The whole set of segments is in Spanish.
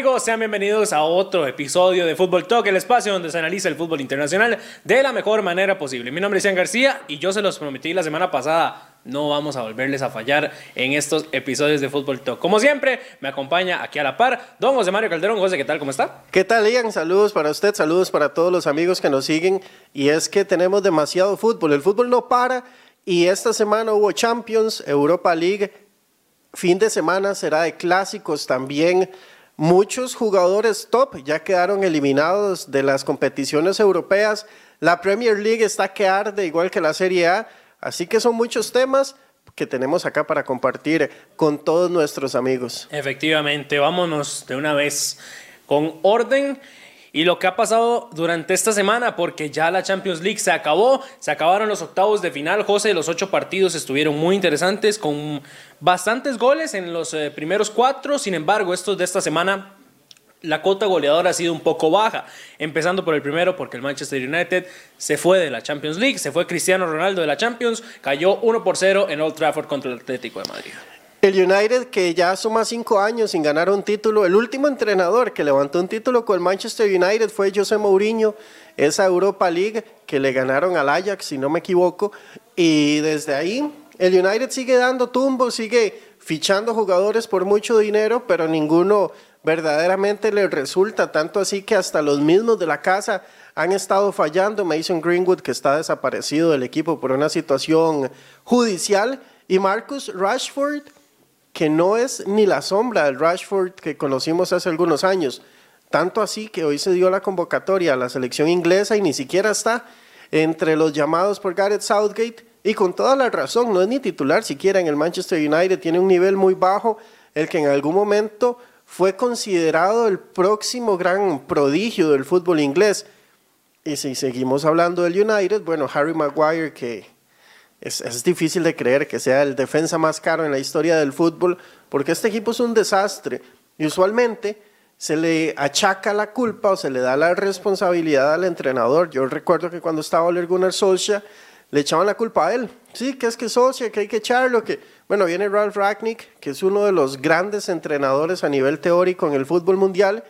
Amigos, sean bienvenidos a otro episodio de Fútbol Talk, el espacio donde se analiza el fútbol internacional de la mejor manera posible. Mi nombre es Ian García y yo se los prometí la semana pasada, no vamos a volverles a fallar en estos episodios de Fútbol Talk. Como siempre, me acompaña aquí a la par don José Mario Calderón. José, ¿qué tal? ¿Cómo está? ¿Qué tal, Ian? Saludos para usted, saludos para todos los amigos que nos siguen. Y es que tenemos demasiado fútbol, el fútbol no para y esta semana hubo Champions, Europa League, fin de semana será de clásicos también. Muchos jugadores top ya quedaron eliminados de las competiciones europeas. La Premier League está que arde igual que la Serie A. Así que son muchos temas que tenemos acá para compartir con todos nuestros amigos. Efectivamente, vámonos de una vez con orden y lo que ha pasado durante esta semana, porque ya la Champions League se acabó, se acabaron los octavos de final, José, los ocho partidos estuvieron muy interesantes, con bastantes goles en los eh, primeros cuatro, sin embargo, estos de esta semana la cota goleadora ha sido un poco baja, empezando por el primero porque el Manchester United se fue de la Champions League, se fue Cristiano Ronaldo de la Champions, cayó 1 por 0 en Old Trafford contra el Atlético de Madrid. El United que ya suma cinco años sin ganar un título, el último entrenador que levantó un título con el Manchester United fue José Mourinho, esa Europa League que le ganaron al Ajax, si no me equivoco, y desde ahí el United sigue dando tumbos, sigue fichando jugadores por mucho dinero, pero ninguno verdaderamente le resulta, tanto así que hasta los mismos de la casa han estado fallando. Mason Greenwood, que está desaparecido del equipo por una situación judicial, y Marcus Rashford, que no es ni la sombra del Rashford que conocimos hace algunos años. Tanto así que hoy se dio la convocatoria a la selección inglesa y ni siquiera está entre los llamados por Gareth Southgate y con toda la razón, no es ni titular siquiera en el Manchester United, tiene un nivel muy bajo, el que en algún momento fue considerado el próximo gran prodigio del fútbol inglés. Y si seguimos hablando del United, bueno, Harry Maguire que es, difícil de creer que sea el defensa más caro en la historia del fútbol, porque este equipo es un desastre. Y usualmente se le achaca la culpa o se le da la responsabilidad al entrenador. Yo recuerdo que cuando estaba Ole Gunnar Solskjaer, le echaban la culpa a él. Sí, que es que Solskjaer, que hay que echarlo, que... Bueno, viene Ralph Ragnick, que es uno de los grandes entrenadores a nivel teórico en el fútbol mundial,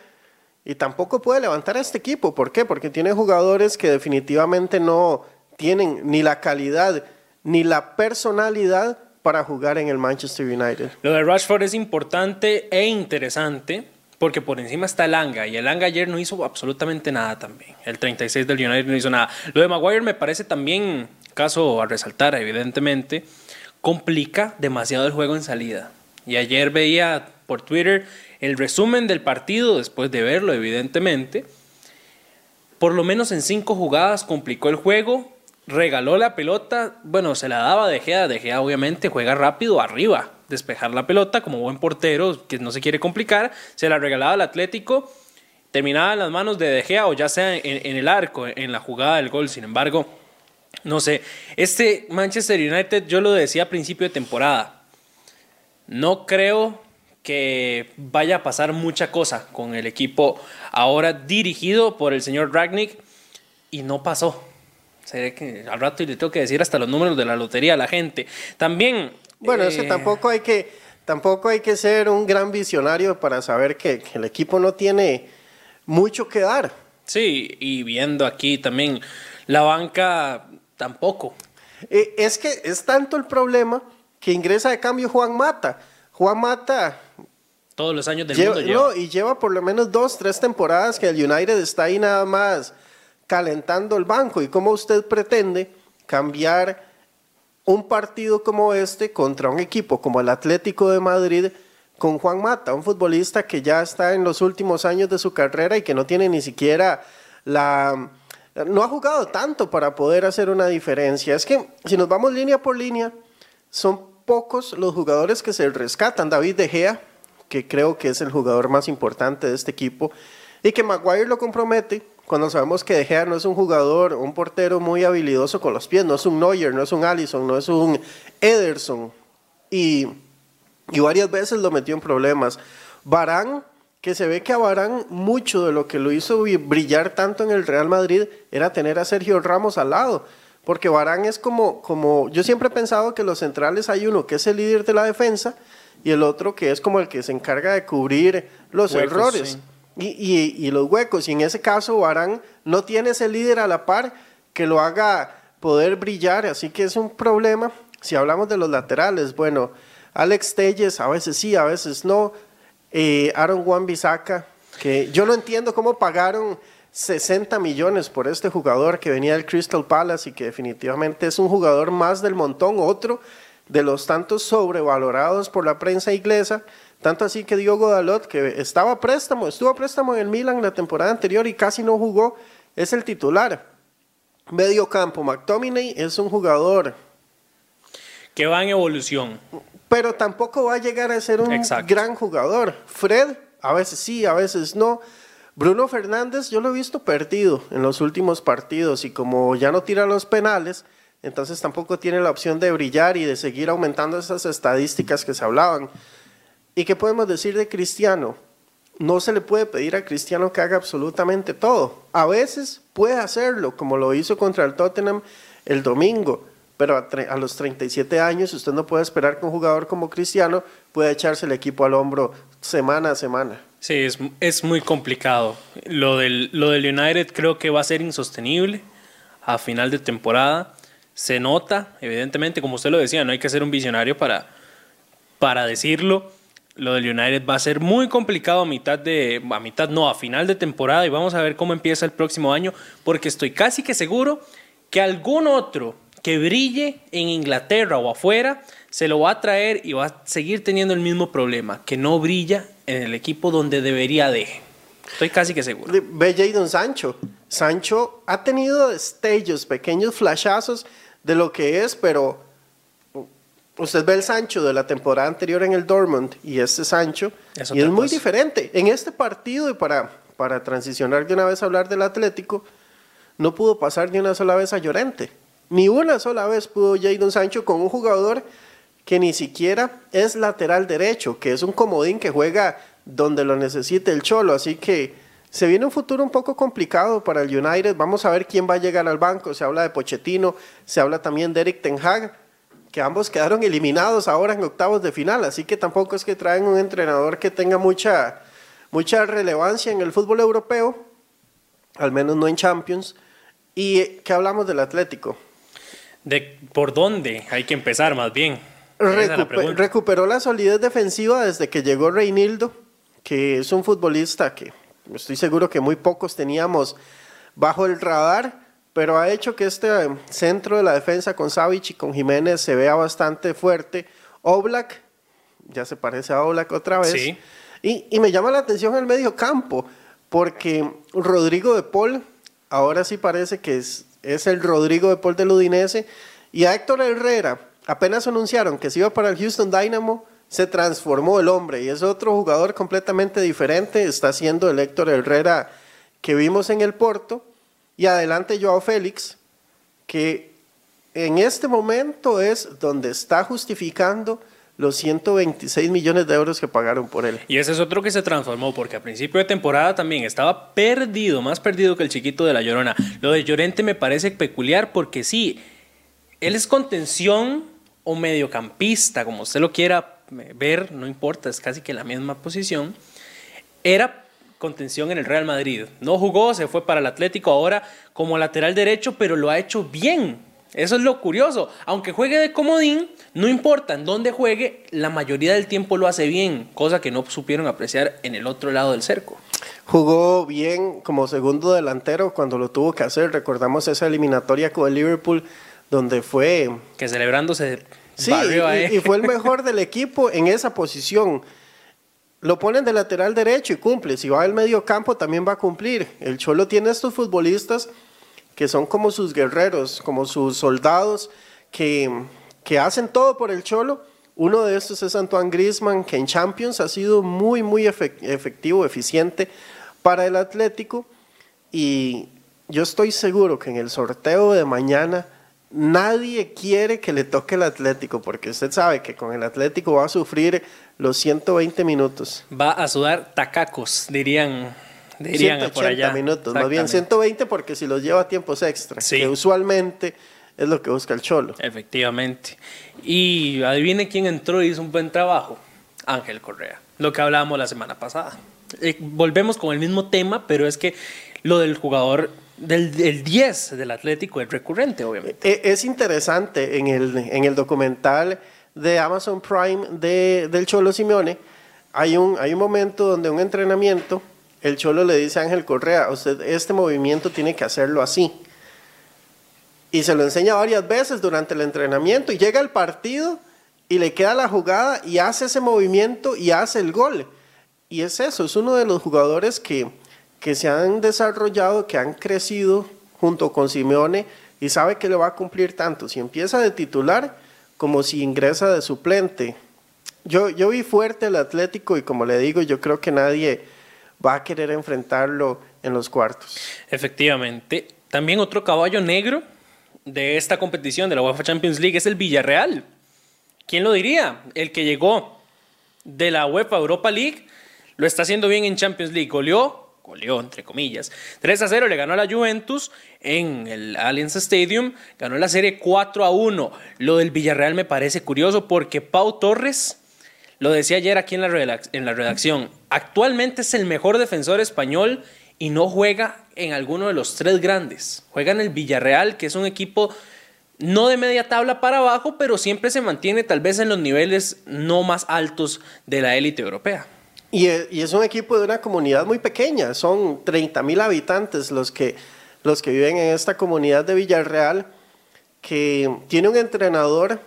y tampoco puede levantar a este equipo. ¿Por qué? Porque tiene jugadores que definitivamente no tienen ni la calidad ni la personalidad para jugar en el Manchester United. Lo de Rashford es importante e interesante porque por encima está el Anga y el Anga ayer no hizo absolutamente nada también. El 36 del United no hizo nada. Lo de Maguire me parece también, caso a resaltar evidentemente, complica demasiado el juego en salida. Y ayer veía por Twitter el resumen del partido después de verlo evidentemente. Por lo menos en cinco jugadas complicó el juego regaló la pelota, bueno, se la daba De Gea, De Gea obviamente juega rápido arriba, despejar la pelota como buen portero, que no se quiere complicar, se la regalaba al Atlético, terminaba en las manos de De Gea o ya sea en, el arco, en la jugada del gol, sin embargo, no sé, este Manchester United yo lo decía a principio de temporada, no creo que vaya a pasar mucha cosa con el equipo ahora dirigido por el señor Ragnick y no pasó que al rato le tengo que decir hasta los números de la lotería a la gente. También. Bueno, es que eh, tampoco hay que, tampoco hay que ser un gran visionario para saber que, el equipo no tiene mucho que dar. Sí, y viendo aquí también la banca tampoco. Eh, es que es tanto el problema que ingresa de cambio Juan Mata. Juan Mata. Todos los años del mundo lleva. y lleva por lo menos dos, tres temporadas que el United está ahí nada más calentando el banco y cómo usted pretende cambiar un partido como este contra un equipo como el Atlético de Madrid con Juan Mata, un futbolista que ya está en los últimos años de su carrera y que no tiene ni siquiera la... no ha jugado tanto para poder hacer una diferencia. Es que si nos vamos línea por línea, son pocos los jugadores que se rescatan. David De Gea, que creo que es el jugador más importante de este equipo, y que Maguire lo compromete cuando sabemos que De Gea no es un jugador, un portero muy habilidoso con los pies, no es un Neuer, no es un Allison, no es un Ederson. Y, y varias veces lo metió en problemas. Barán, que se ve que a Barán mucho de lo que lo hizo brillar tanto en el Real Madrid era tener a Sergio Ramos al lado. Porque Barán es como, como, yo siempre he pensado que los centrales hay uno que es el líder de la defensa y el otro que es como el que se encarga de cubrir los Huecos, errores sí. Y, los huecos. Y en ese caso, Barán no tiene ese líder a la par que lo haga poder brillar, así que es un problema. Si hablamos de los laterales, bueno, Alex Telles a veces sí, a veces no. Eh, Aaron Wan Bisaca, que yo no entiendo cómo pagaron 60 millones por este jugador que venía del Crystal Palace y que definitivamente es un jugador más del montón, otro de los tantos sobrevalorados por la prensa inglesa, tanto así que Diogo Dalot, que estaba a préstamo, estuvo a préstamo en el Milan la temporada anterior y casi no jugó, es el titular. Medio campo, McTominay es un jugador, Que va en evolución. pero tampoco va a llegar a ser un Exacto. gran jugador. Fred, a veces sí, a veces no. Bruno Fernández, yo lo he visto perdido en los últimos partidos y como ya no tira los penales, entonces tampoco tiene la opción de brillar y de seguir aumentando esas estadísticas que se hablaban. ¿Y qué podemos decir de Cristiano? No se le puede pedir a Cristiano que haga absolutamente todo. A veces puede hacerlo, como lo hizo contra el Tottenham el domingo, pero a, los 37 años usted no puede esperar que un jugador como Cristiano pueda echarse el equipo al hombro semana a semana. Sí, es, es muy complicado. Lo del, lo del United creo que va a ser insostenible a final de temporada. Se nota, evidentemente, como usted lo decía, no hay que ser un visionario para, para decirlo. Lo del United va a ser muy complicado a mitad de, a mitad no, a final de temporada y vamos a ver cómo empieza el próximo año, porque estoy casi que seguro que algún otro que brille en Inglaterra o afuera se lo va a traer y va a seguir teniendo el mismo problema, que no brilla en el equipo donde debería de. Estoy casi que seguro. Ve Jadon Sancho. Sancho ha tenido destellos, pequeños flashazos de lo que es, pero usted ve el Sancho de la temporada anterior en el Dortmund y este Sancho, Es y es muy cosa. diferente. En este partido, y para, para transicionar de una vez a hablar del Atlético, no pudo pasar ni una sola vez a Llorente. Ni una sola vez pudo Jadon Sancho con un jugador que ni siquiera es lateral derecho, que es un comodín que juega donde lo necesite el Cholo. Así que se viene un futuro un poco complicado para el United. Vamos a ver quién va a llegar al banco. Se habla de Pochettino, se habla también de Eric Ten Hag, que ambos quedaron eliminados ahora en octavos de final. Así que tampoco es que traen un entrenador que tenga mucha, mucha relevancia en el fútbol europeo, al menos no en Champions. ¿Y qué hablamos del Atlético? De por dónde hay que empezar más bien. La recuperó la solidez defensiva desde que llegó Reinildo, que es un futbolista que estoy seguro que muy pocos teníamos bajo el radar, pero ha hecho que este eh, centro de la defensa con Savic y con Jiménez se vea bastante fuerte. Oblak, ya se parece a Oblak otra vez. Sí. Y, y me llama la atención el medio campo, porque Rodrigo de Paul ahora sí parece que es, es el Rodrigo de Paul del Udinese. Y a Héctor Herrera, apenas anunciaron que se iba para el Houston Dynamo, se transformó el hombre y es otro jugador completamente diferente. Está siendo el Héctor Herrera que vimos en el Porto. Y adelante Joao Félix, que en este momento es donde está justificando los 126 millones de euros que pagaron por él. Y ese es otro que se transformó, porque a principio de temporada también estaba perdido, más perdido que el chiquito de la Llorona. Lo de Llorente me parece peculiar porque sí, él es contención o mediocampista, como usted lo quiera ver, no importa, es casi que la misma posición. Era contención en el Real Madrid. No jugó, se fue para el Atlético ahora como lateral derecho, pero lo ha hecho bien. Eso es lo curioso. Aunque juegue de comodín, no importa en dónde juegue, la mayoría del tiempo lo hace bien, cosa que no supieron apreciar en el otro lado del cerco. Jugó bien como segundo delantero cuando lo tuvo que hacer. Recordamos esa eliminatoria con el Liverpool donde fue Que celebrándose Sí, y, y fue el mejor del equipo en esa posición. Lo ponen de lateral derecho y cumple. Si va al medio campo también va a cumplir. El Cholo tiene estos futbolistas que son como sus guerreros, como sus soldados, que, que hacen todo por el Cholo. Uno de estos es Antoine Griezmann, que en Champions ha sido muy, muy efec- efectivo, eficiente para el Atlético. Y yo estoy seguro que en el sorteo de mañana nadie quiere que le toque el Atlético, porque usted sabe que con el Atlético va a sufrir los 120 minutos. Va a sudar tacacos, dirían, dirían 180 por allá. minutos, más bien Exactamente. 120 porque si los lleva a tiempos extra, Sí. que usualmente es lo que busca el Cholo. Efectivamente. Y adivine quién entró y hizo un buen trabajo. Ángel Correa, lo que hablábamos la semana pasada. Eh, volvemos con el mismo tema, pero es que lo del jugador del, 10 del Atlético es recurrente, obviamente. E, es interesante en el, en el documental de Amazon Prime de, del Cholo Simeone, hay un, hay un momento donde un entrenamiento, el Cholo le dice a Ángel Correa, usted este movimiento tiene que hacerlo así. Y se lo enseña varias veces durante el entrenamiento y llega el partido y le queda la jugada y hace ese movimiento y hace el gol. Y es eso, es uno de los jugadores que, que se han desarrollado, que han crecido junto con Simeone y sabe que le va a cumplir tanto. Si empieza de titular como si ingresa de suplente. Yo, yo vi fuerte el Atlético y como le digo, yo creo que nadie va a querer enfrentarlo en los cuartos. Efectivamente. También otro caballo negro de esta competición de la UEFA Champions League es el Villarreal. ¿Quién lo diría? El que llegó de la UEFA Europa League lo está haciendo bien en Champions League. Goleó goleó entre comillas. 3 a 0 le ganó a la Juventus en el Allianz Stadium, ganó la serie 4 a 1. Lo del Villarreal me parece curioso porque Pau Torres, lo decía ayer aquí en la, en la redacción, actualmente es el mejor defensor español y no juega en alguno de los tres grandes. Juega en el Villarreal, que es un equipo no de media tabla para abajo, pero siempre se mantiene tal vez en los niveles no más altos de la élite europea. Y, es un equipo de una comunidad muy pequeña, son 30 mil habitantes los que, los que viven en esta comunidad de Villarreal, que tiene un entrenador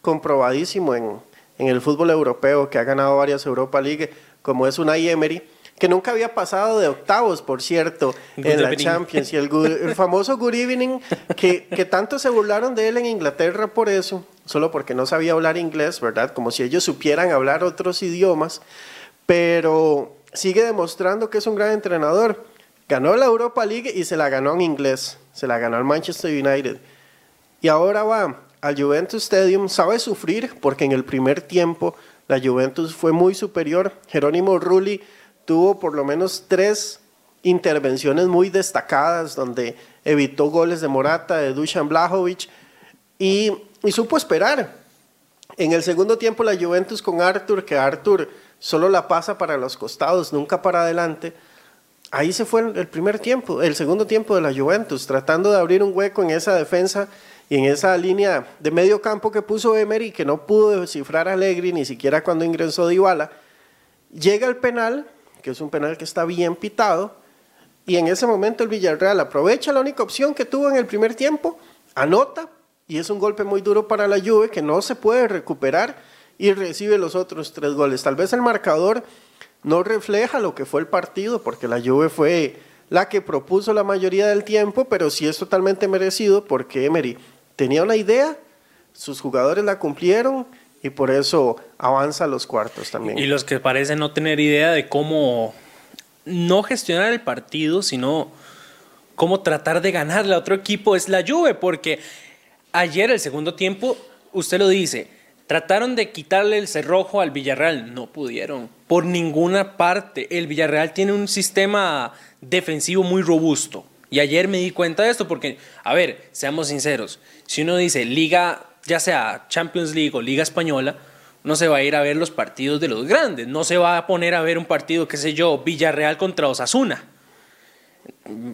comprobadísimo en, en el fútbol europeo, que ha ganado varias Europa League, como es Unai Emery, que nunca había pasado de octavos, por cierto, en la Champions. Y el, el famoso Good Evening, que, que, tanto se burlaron de él en Inglaterra por eso, solo porque no sabía hablar inglés, ¿verdad? Como si ellos supieran hablar otros idiomas pero sigue demostrando que es un gran entrenador. Ganó la Europa League y se la ganó en inglés, se la ganó al Manchester United. Y ahora va al Juventus Stadium, sabe sufrir porque en el primer tiempo la Juventus fue muy superior. Jerónimo Rulli tuvo por lo menos tres intervenciones muy destacadas donde evitó goles de Morata, de Dusan Blajovic y, y supo esperar. En el segundo tiempo la Juventus con Arthur, que Arthur solo la pasa para los costados, nunca para adelante. Ahí se fue el primer tiempo, el segundo tiempo de la Juventus, tratando de abrir un hueco en esa defensa y en esa línea de medio campo que puso Emery, que no pudo descifrar a Allegri ni siquiera cuando ingresó Dybala. Llega el penal, que es un penal que está bien pitado, y en ese momento el Villarreal aprovecha la única opción que tuvo en el primer tiempo, anota, y es un golpe muy duro para la Juve que no se puede recuperar y recibe los otros tres goles. Tal vez el marcador no refleja lo que fue el partido, porque la Juve fue la que propuso la mayoría del tiempo, pero sí es totalmente merecido porque Emery tenía una idea, sus jugadores la cumplieron y por eso avanza a los cuartos también. Y los que parecen no tener idea de cómo no gestionar el partido, sino cómo tratar de ganarle a otro equipo es la Juve, porque ayer el segundo tiempo, usted lo dice, Trataron de quitarle el cerrojo al Villarreal, no pudieron. Por ninguna parte. El Villarreal tiene un sistema defensivo muy robusto. Y ayer me di cuenta de esto porque, a ver, seamos sinceros, si uno dice liga, ya sea Champions League o Liga Española, no se va a ir a ver los partidos de los grandes, no se va a poner a ver un partido, qué sé yo, Villarreal contra Osasuna.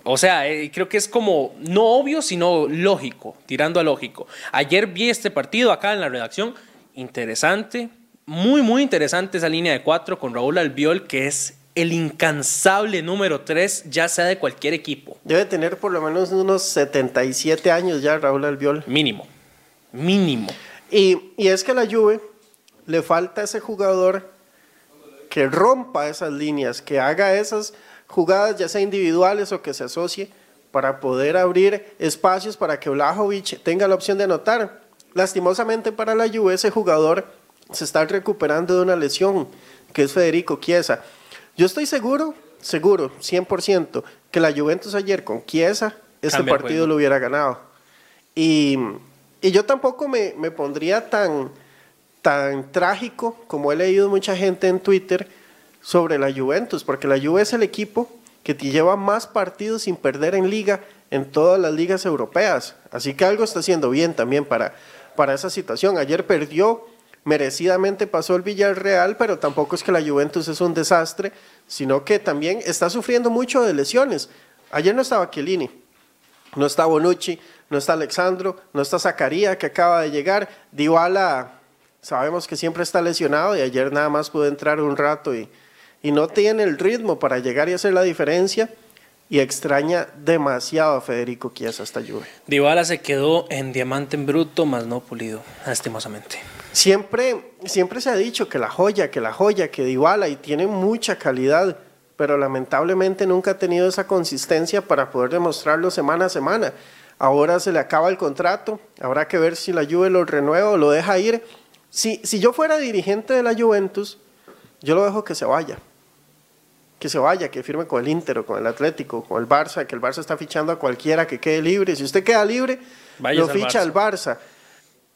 O sea, eh, creo que es como no obvio, sino lógico, tirando a lógico. Ayer vi este partido acá en la redacción, interesante, muy, muy interesante esa línea de cuatro con Raúl Albiol, que es el incansable número tres, ya sea de cualquier equipo. Debe tener por lo menos unos 77 años ya Raúl Albiol. Mínimo, mínimo. Y, y es que a la Juve le falta ese jugador que rompa esas líneas, que haga esas jugadas, ya sea individuales o que se asocie, para poder abrir espacios para que Vlahovic tenga la opción de anotar. Lastimosamente para la Juve ese jugador se está recuperando de una lesión, que es Federico Chiesa. Yo estoy seguro, seguro, 100%, que la Juventus ayer con Chiesa, este partido lo hubiera ganado. Y, y yo tampoco me, me, pondría tan, tan trágico como he leído mucha gente en Twitter sobre la Juventus, porque la Juve es el equipo que te lleva más partidos sin perder en liga en todas las ligas europeas. Así que algo está haciendo bien también para, para esa situación. Ayer perdió merecidamente pasó el Villarreal, pero tampoco es que la Juventus es un desastre, sino que también está sufriendo mucho de lesiones. Ayer no estaba Chiellini, no está Bonucci, no está Alexandro, no está Zacarías que acaba de llegar. Dybala sabemos que siempre está lesionado y ayer nada más pudo entrar un rato y, y no tiene el ritmo para llegar y hacer la diferencia y extraña demasiado a Federico Chiesa esta lluvia. Dybala se quedó en diamante en bruto, más no pulido, lastimosamente. Siempre, siempre se ha dicho que la joya, que la joya, que Dybala y tiene mucha calidad, pero lamentablemente nunca ha tenido esa consistencia para poder demostrarlo semana a semana. Ahora se le acaba el contrato, habrá que ver si la Juve lo renueva o lo deja ir. Si, si yo fuera dirigente de la Juventus, yo lo dejo que se vaya que se vaya, que firme con el Inter o con el Atlético, con el Barça, que el Barça está fichando a cualquiera que quede libre. Si usted queda libre, lo ficha al Barça.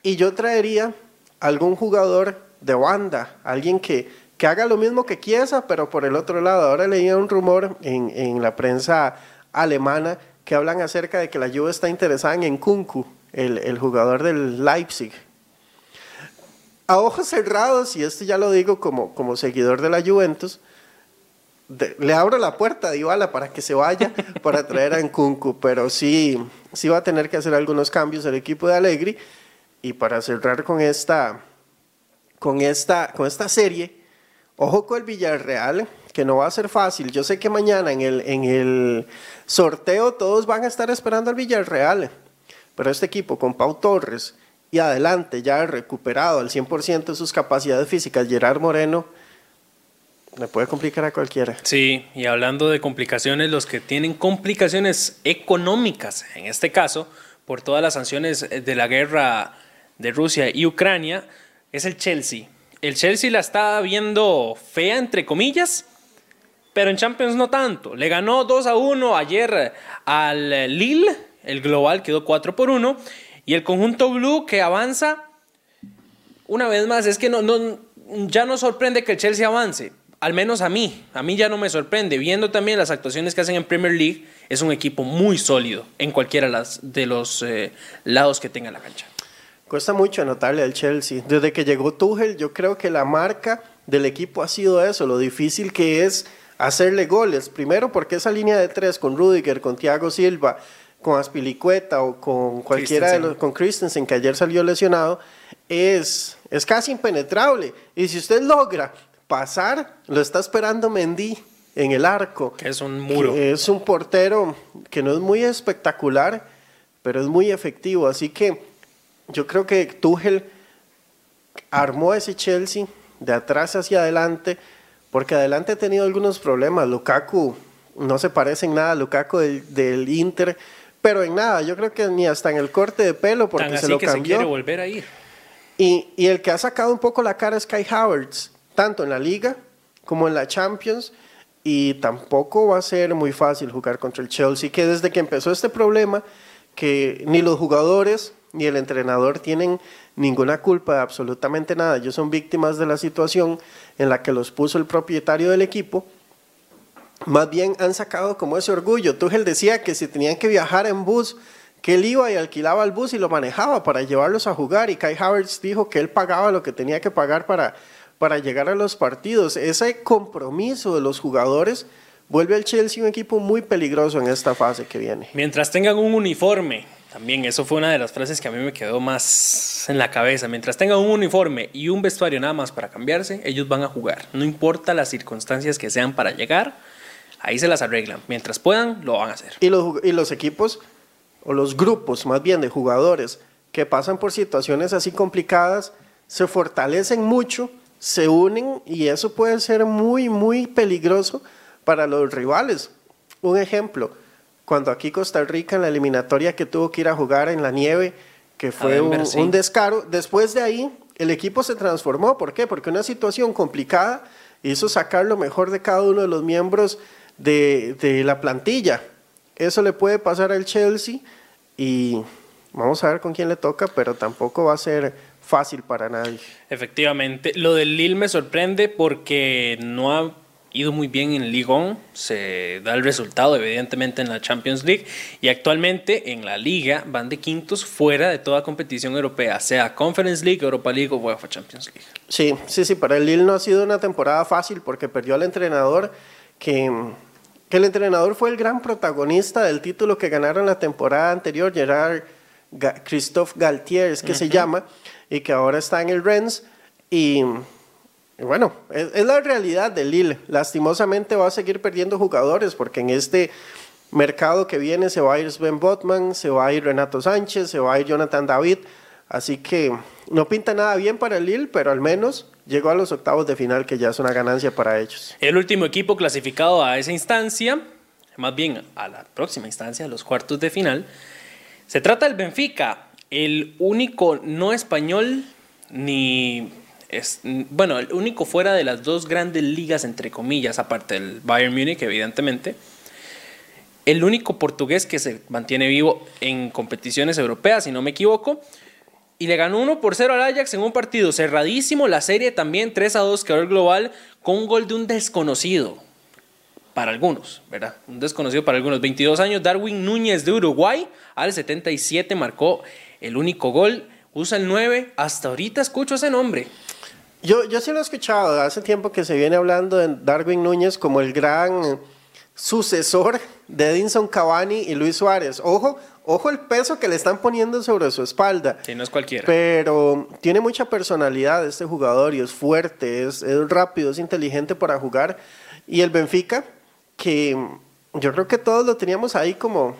Y yo traería algún jugador de banda, alguien que, que haga lo mismo que Chiesa, pero por el otro lado. Ahora leía un rumor en, en la prensa alemana que hablan acerca de que la Juve está interesada en Kunku, el, el jugador del Leipzig. A ojos cerrados, y esto ya lo digo como, como seguidor de la Juventus, le abro la puerta a Dybala para que se vaya para traer a Nkunku, pero sí, sí va a tener que hacer algunos cambios el equipo de Allegri y para cerrar con esta, con esta, con esta serie, ojo con el Villarreal, que no va a ser fácil. Yo sé que mañana en el, en el sorteo todos van a estar esperando al Villarreal, pero este equipo con Pau Torres y adelante ya recuperado al 100% de sus capacidades físicas, Gerard Moreno, le puede complicar a cualquiera. Sí, y hablando de complicaciones, los que tienen complicaciones económicas, en este caso, por todas las sanciones de la guerra de Rusia y Ucrania, es el Chelsea. El Chelsea la está viendo fea, entre comillas, pero en Champions no tanto. Le ganó 2 a 1 ayer al Lille, el global quedó 4 por 1, y el conjunto blue que avanza, una vez más, es que no, no, ya no sorprende que el Chelsea avance al menos a mí, a mí ya no me sorprende. Viendo también las actuaciones que hacen en Premier League, es un equipo muy sólido en cualquiera de los eh, lados que tenga la cancha. Cuesta mucho anotarle al Chelsea. Desde que llegó Tuchel, yo creo que la marca del equipo ha sido eso, lo difícil que es hacerle goles. Primero porque esa línea de tres con Rudiger, con Thiago Silva, con Aspilicueta o con cualquiera de los, con Christensen, que ayer salió lesionado, es, es casi impenetrable. Y si usted logra pasar, lo está esperando Mendy en el arco. Que es un muro. Es un portero que no es muy espectacular, pero es muy efectivo. Así que yo creo que Tuchel armó ese Chelsea de atrás hacia adelante, porque adelante ha tenido algunos problemas. Lukaku no se parece en nada a Lukaku del, Inter, pero en nada, yo creo que ni hasta en el corte de pelo, porque se lo que cambió. Se quiere volver a ir. Y, y, el que ha sacado un poco la cara es Kai Havertz tanto en la liga como en la Champions y tampoco va a ser muy fácil jugar contra el Chelsea, que desde que empezó este problema, que ni los jugadores ni el entrenador tienen ninguna culpa de absolutamente nada, ellos son víctimas de la situación en la que los puso el propietario del equipo, más bien han sacado como ese orgullo. Tuchel decía que si tenían que viajar en bus, que él iba y alquilaba el bus y lo manejaba para llevarlos a jugar y Kai Havertz dijo que él pagaba lo que tenía que pagar para para llegar a los partidos. Ese compromiso de los jugadores vuelve al Chelsea un equipo muy peligroso en esta fase que viene. Mientras tengan un uniforme, también eso fue una de las frases que a mí me quedó más en la cabeza. Mientras tengan un uniforme y un vestuario nada más para cambiarse, ellos van a jugar. No importa las circunstancias que sean para llegar, ahí se las arreglan. Mientras puedan, lo van a hacer. Y los, y los equipos, o los grupos más bien de jugadores que pasan por situaciones así complicadas, se fortalecen mucho se unen y eso puede ser muy, muy peligroso para los rivales. Un ejemplo, cuando aquí Costa Rica en la eliminatoria que tuvo que ir a jugar en la nieve, que fue un, descaro, después de ahí el equipo se transformó. ¿Por qué? Porque una situación complicada hizo sacar lo mejor de cada uno de los miembros de, de la plantilla. Eso le puede pasar al Chelsea y vamos a ver con quién le toca, pero tampoco va a ser fácil para nadie. Efectivamente, lo del Lille me sorprende porque no ha ido muy bien en Ligue se da el resultado evidentemente en la Champions League y actualmente en la liga van de quintos fuera de toda competición europea, sea Conference League, Europa League o UEFA Champions League. Sí, sí, sí, para el Lille no ha sido una temporada fácil porque perdió al entrenador que, que el entrenador fue el gran protagonista del título que ganaron la temporada anterior, Gerard Christophe Galtier, es que se llama, y que ahora está en el Rennes y bueno, es, la realidad del Lille. Lastimosamente va a seguir perdiendo jugadores porque en este mercado que viene se va a ir Sven Botman, se va a ir Renato Sánchez, se va a ir Jonathan David. Así que no pinta nada bien para el Lille, pero al menos llegó a los octavos de final, que ya es una ganancia para ellos. El último equipo clasificado a esa instancia, más bien a la próxima instancia, a los cuartos de final, se trata del Benfica, el único no español ni es, bueno, el único fuera de las dos grandes ligas, entre comillas, aparte del Bayern Múnich, evidentemente, el único portugués que se mantiene vivo en competiciones europeas, si no me equivoco, y le ganó 1 por 0 al Ajax en un partido cerradísimo, la serie también 3 a 2 quedó el global con un gol de un desconocido, para algunos, ¿verdad? Un desconocido para algunos. 22 años, Darwin Núñez de Uruguay, al 77 marcó el único gol, usa el 9, hasta ahorita escucho ese nombre. Yo, yo sí lo he escuchado, hace tiempo que se viene hablando de Darwin Núñez como el gran sucesor de Edinson Cavani y Luis Suárez. Ojo, ojo el peso que le están poniendo sobre su espalda. Sí, no es cualquiera. Pero tiene mucha personalidad este jugador y es fuerte, es, es rápido, es inteligente para jugar. Y el Benfica, que yo creo que todos lo teníamos ahí como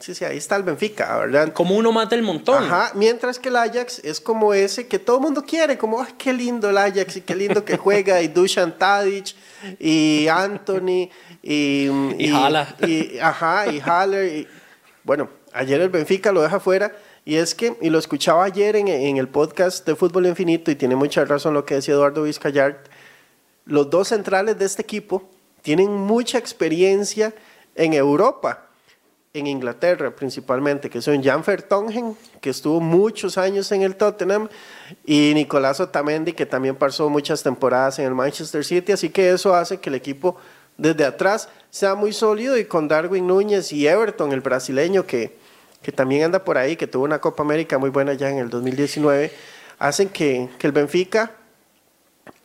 Sí, sí, ahí está el Benfica, ¿verdad? Como uno mata el montón. Ajá, mientras que el Ajax es como ese que todo el mundo quiere, como, ay, qué lindo el Ajax y qué lindo que juega, y Dusan Tadic, y Anthony, y... Y, Hala. Y, ajá, y Haller. Y, bueno, ayer el Benfica lo deja fuera, y es que, y lo escuchaba ayer en, en el podcast de Fútbol Infinito, y tiene mucha razón lo que decía Eduardo Vizcayart, los dos centrales de este equipo tienen mucha experiencia en Europa en Inglaterra principalmente, que son Jan Vertonghen, que estuvo muchos años en el Tottenham, y Nicolás Otamendi, que también pasó muchas temporadas en el Manchester City, así que eso hace que el equipo desde atrás sea muy sólido, y con Darwin Núñez y Everton, el brasileño, que, que también anda por ahí, que tuvo una Copa América muy buena ya en el 2019, hacen que, que el Benfica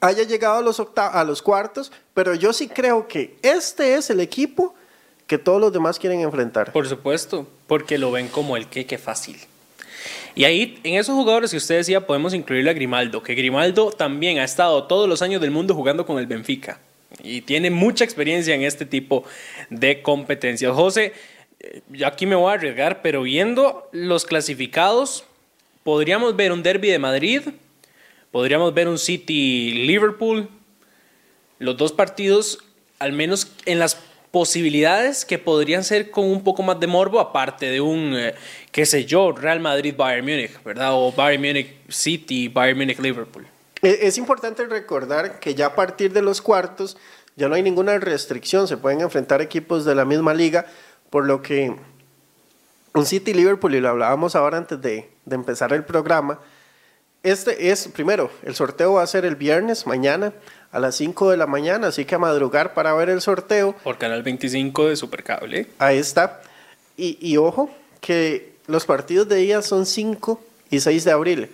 haya llegado a los, a los cuartos, pero yo sí creo que este es el equipo que todos los demás quieren enfrentar. Por supuesto, porque lo ven como el que fácil. Y ahí, en esos jugadores que usted decía, podemos incluir a Grimaldo, que Grimaldo también ha estado todos los años del mundo jugando con el Benfica y tiene mucha experiencia en este tipo de competencias. José, eh, yo aquí me voy a arriesgar, pero viendo los clasificados, podríamos ver un derby de Madrid, podríamos ver un City-Liverpool, los dos partidos, al menos en las posibilidades que podrían ser con un poco más de morbo, aparte de un, eh, qué sé yo, Real Madrid-Bayern Múnich, ¿verdad? O Bayern Múnich-City, Bayern Múnich-Liverpool. E, es importante recordar que ya a partir de los cuartos ya no hay ninguna restricción, se pueden enfrentar equipos de la misma liga, por lo que un City-Liverpool, y lo hablábamos ahora antes de, de empezar el programa, este es, primero, el sorteo va a ser el viernes, mañana, a las 5 de la mañana, así que a madrugar para ver el sorteo. Por Canal 25 de Supercable. Ahí está. Y, y ojo, que los partidos de día son 5 y 6 de abril.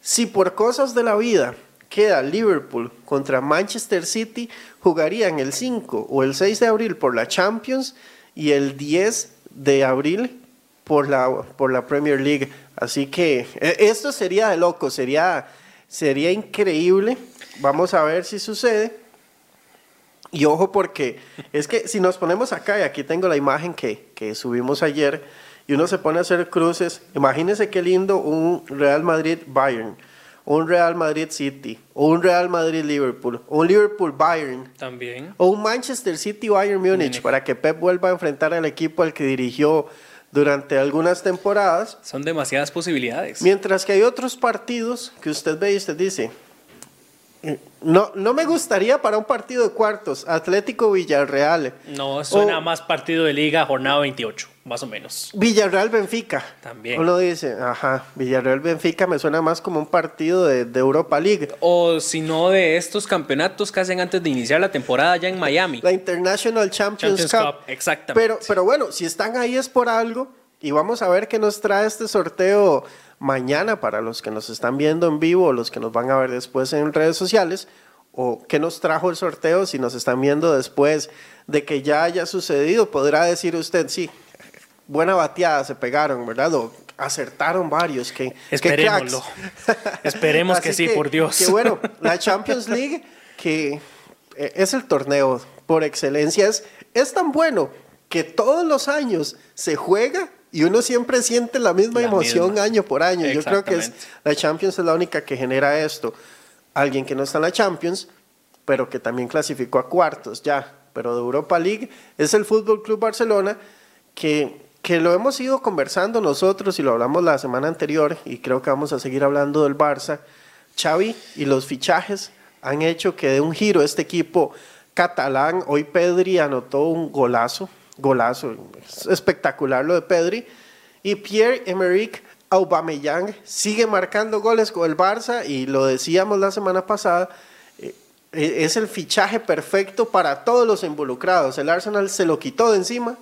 Si por cosas de la vida queda Liverpool contra Manchester City, jugarían el 5 o el 6 de abril por la Champions y el 10 de abril por la, por la Premier League. Así que e, esto sería de loco, sería, sería increíble Vamos a ver si sucede. Y ojo porque es que si nos ponemos acá, y aquí tengo la imagen que, que subimos ayer, y uno se pone a hacer cruces, imagínense qué lindo un Real Madrid Bayern, un Real Madrid City, o un Real Madrid Liverpool, o un Liverpool Bayern. También. O un Manchester City Bayern Múnich, para que Pep vuelva a enfrentar al equipo al que dirigió durante algunas temporadas. Son demasiadas posibilidades. Mientras que hay otros partidos que usted ve y usted dice, No, no me gustaría para un partido de cuartos, Atlético Villarreal. No, suena más partido de liga, jornada 28, más o menos. Villarreal Benfica. También. Uno dice, ajá, Villarreal Benfica me suena más como un partido de, de Europa League. O si no, de estos campeonatos que hacen antes de iniciar la temporada ya en Miami. La International Champions, Champions Cup. Cup, exactamente. Pero, pero bueno, si están ahí es por algo. Y vamos a ver qué nos trae este sorteo mañana para los que nos están viendo en vivo o los que nos van a ver después en redes sociales. O qué nos trajo el sorteo si nos están viendo después de que ya haya sucedido. Podrá decir usted, sí, buena bateada se pegaron, ¿verdad? O acertaron varios. Que, Esperémoslo. Esperemos que sí, por Dios. Que bueno, la Champions League, que eh, es el torneo por excelencia, es, es tan bueno que todos los años se juega y uno siempre siente la misma La emoción misma. año por año. Yo creo que es, la Champions es la única que genera esto. Alguien que no está en la Champions, pero que también clasificó a cuartos ya, pero de Europa League, es el Fútbol Club Barcelona que, que lo hemos ido conversando nosotros y lo hablamos la semana anterior y creo que vamos a seguir hablando del Barça. Xavi y los fichajes han hecho que dé un giro este equipo catalán. Hoy Pedri anotó un golazo, golazo, es espectacular lo de Pedri. Y Pierre-Emerick Aubameyang sigue marcando goles con el Barça y lo decíamos la semana pasada, eh, eh, es el fichaje perfecto para todos los involucrados. El Arsenal se lo quitó de encima,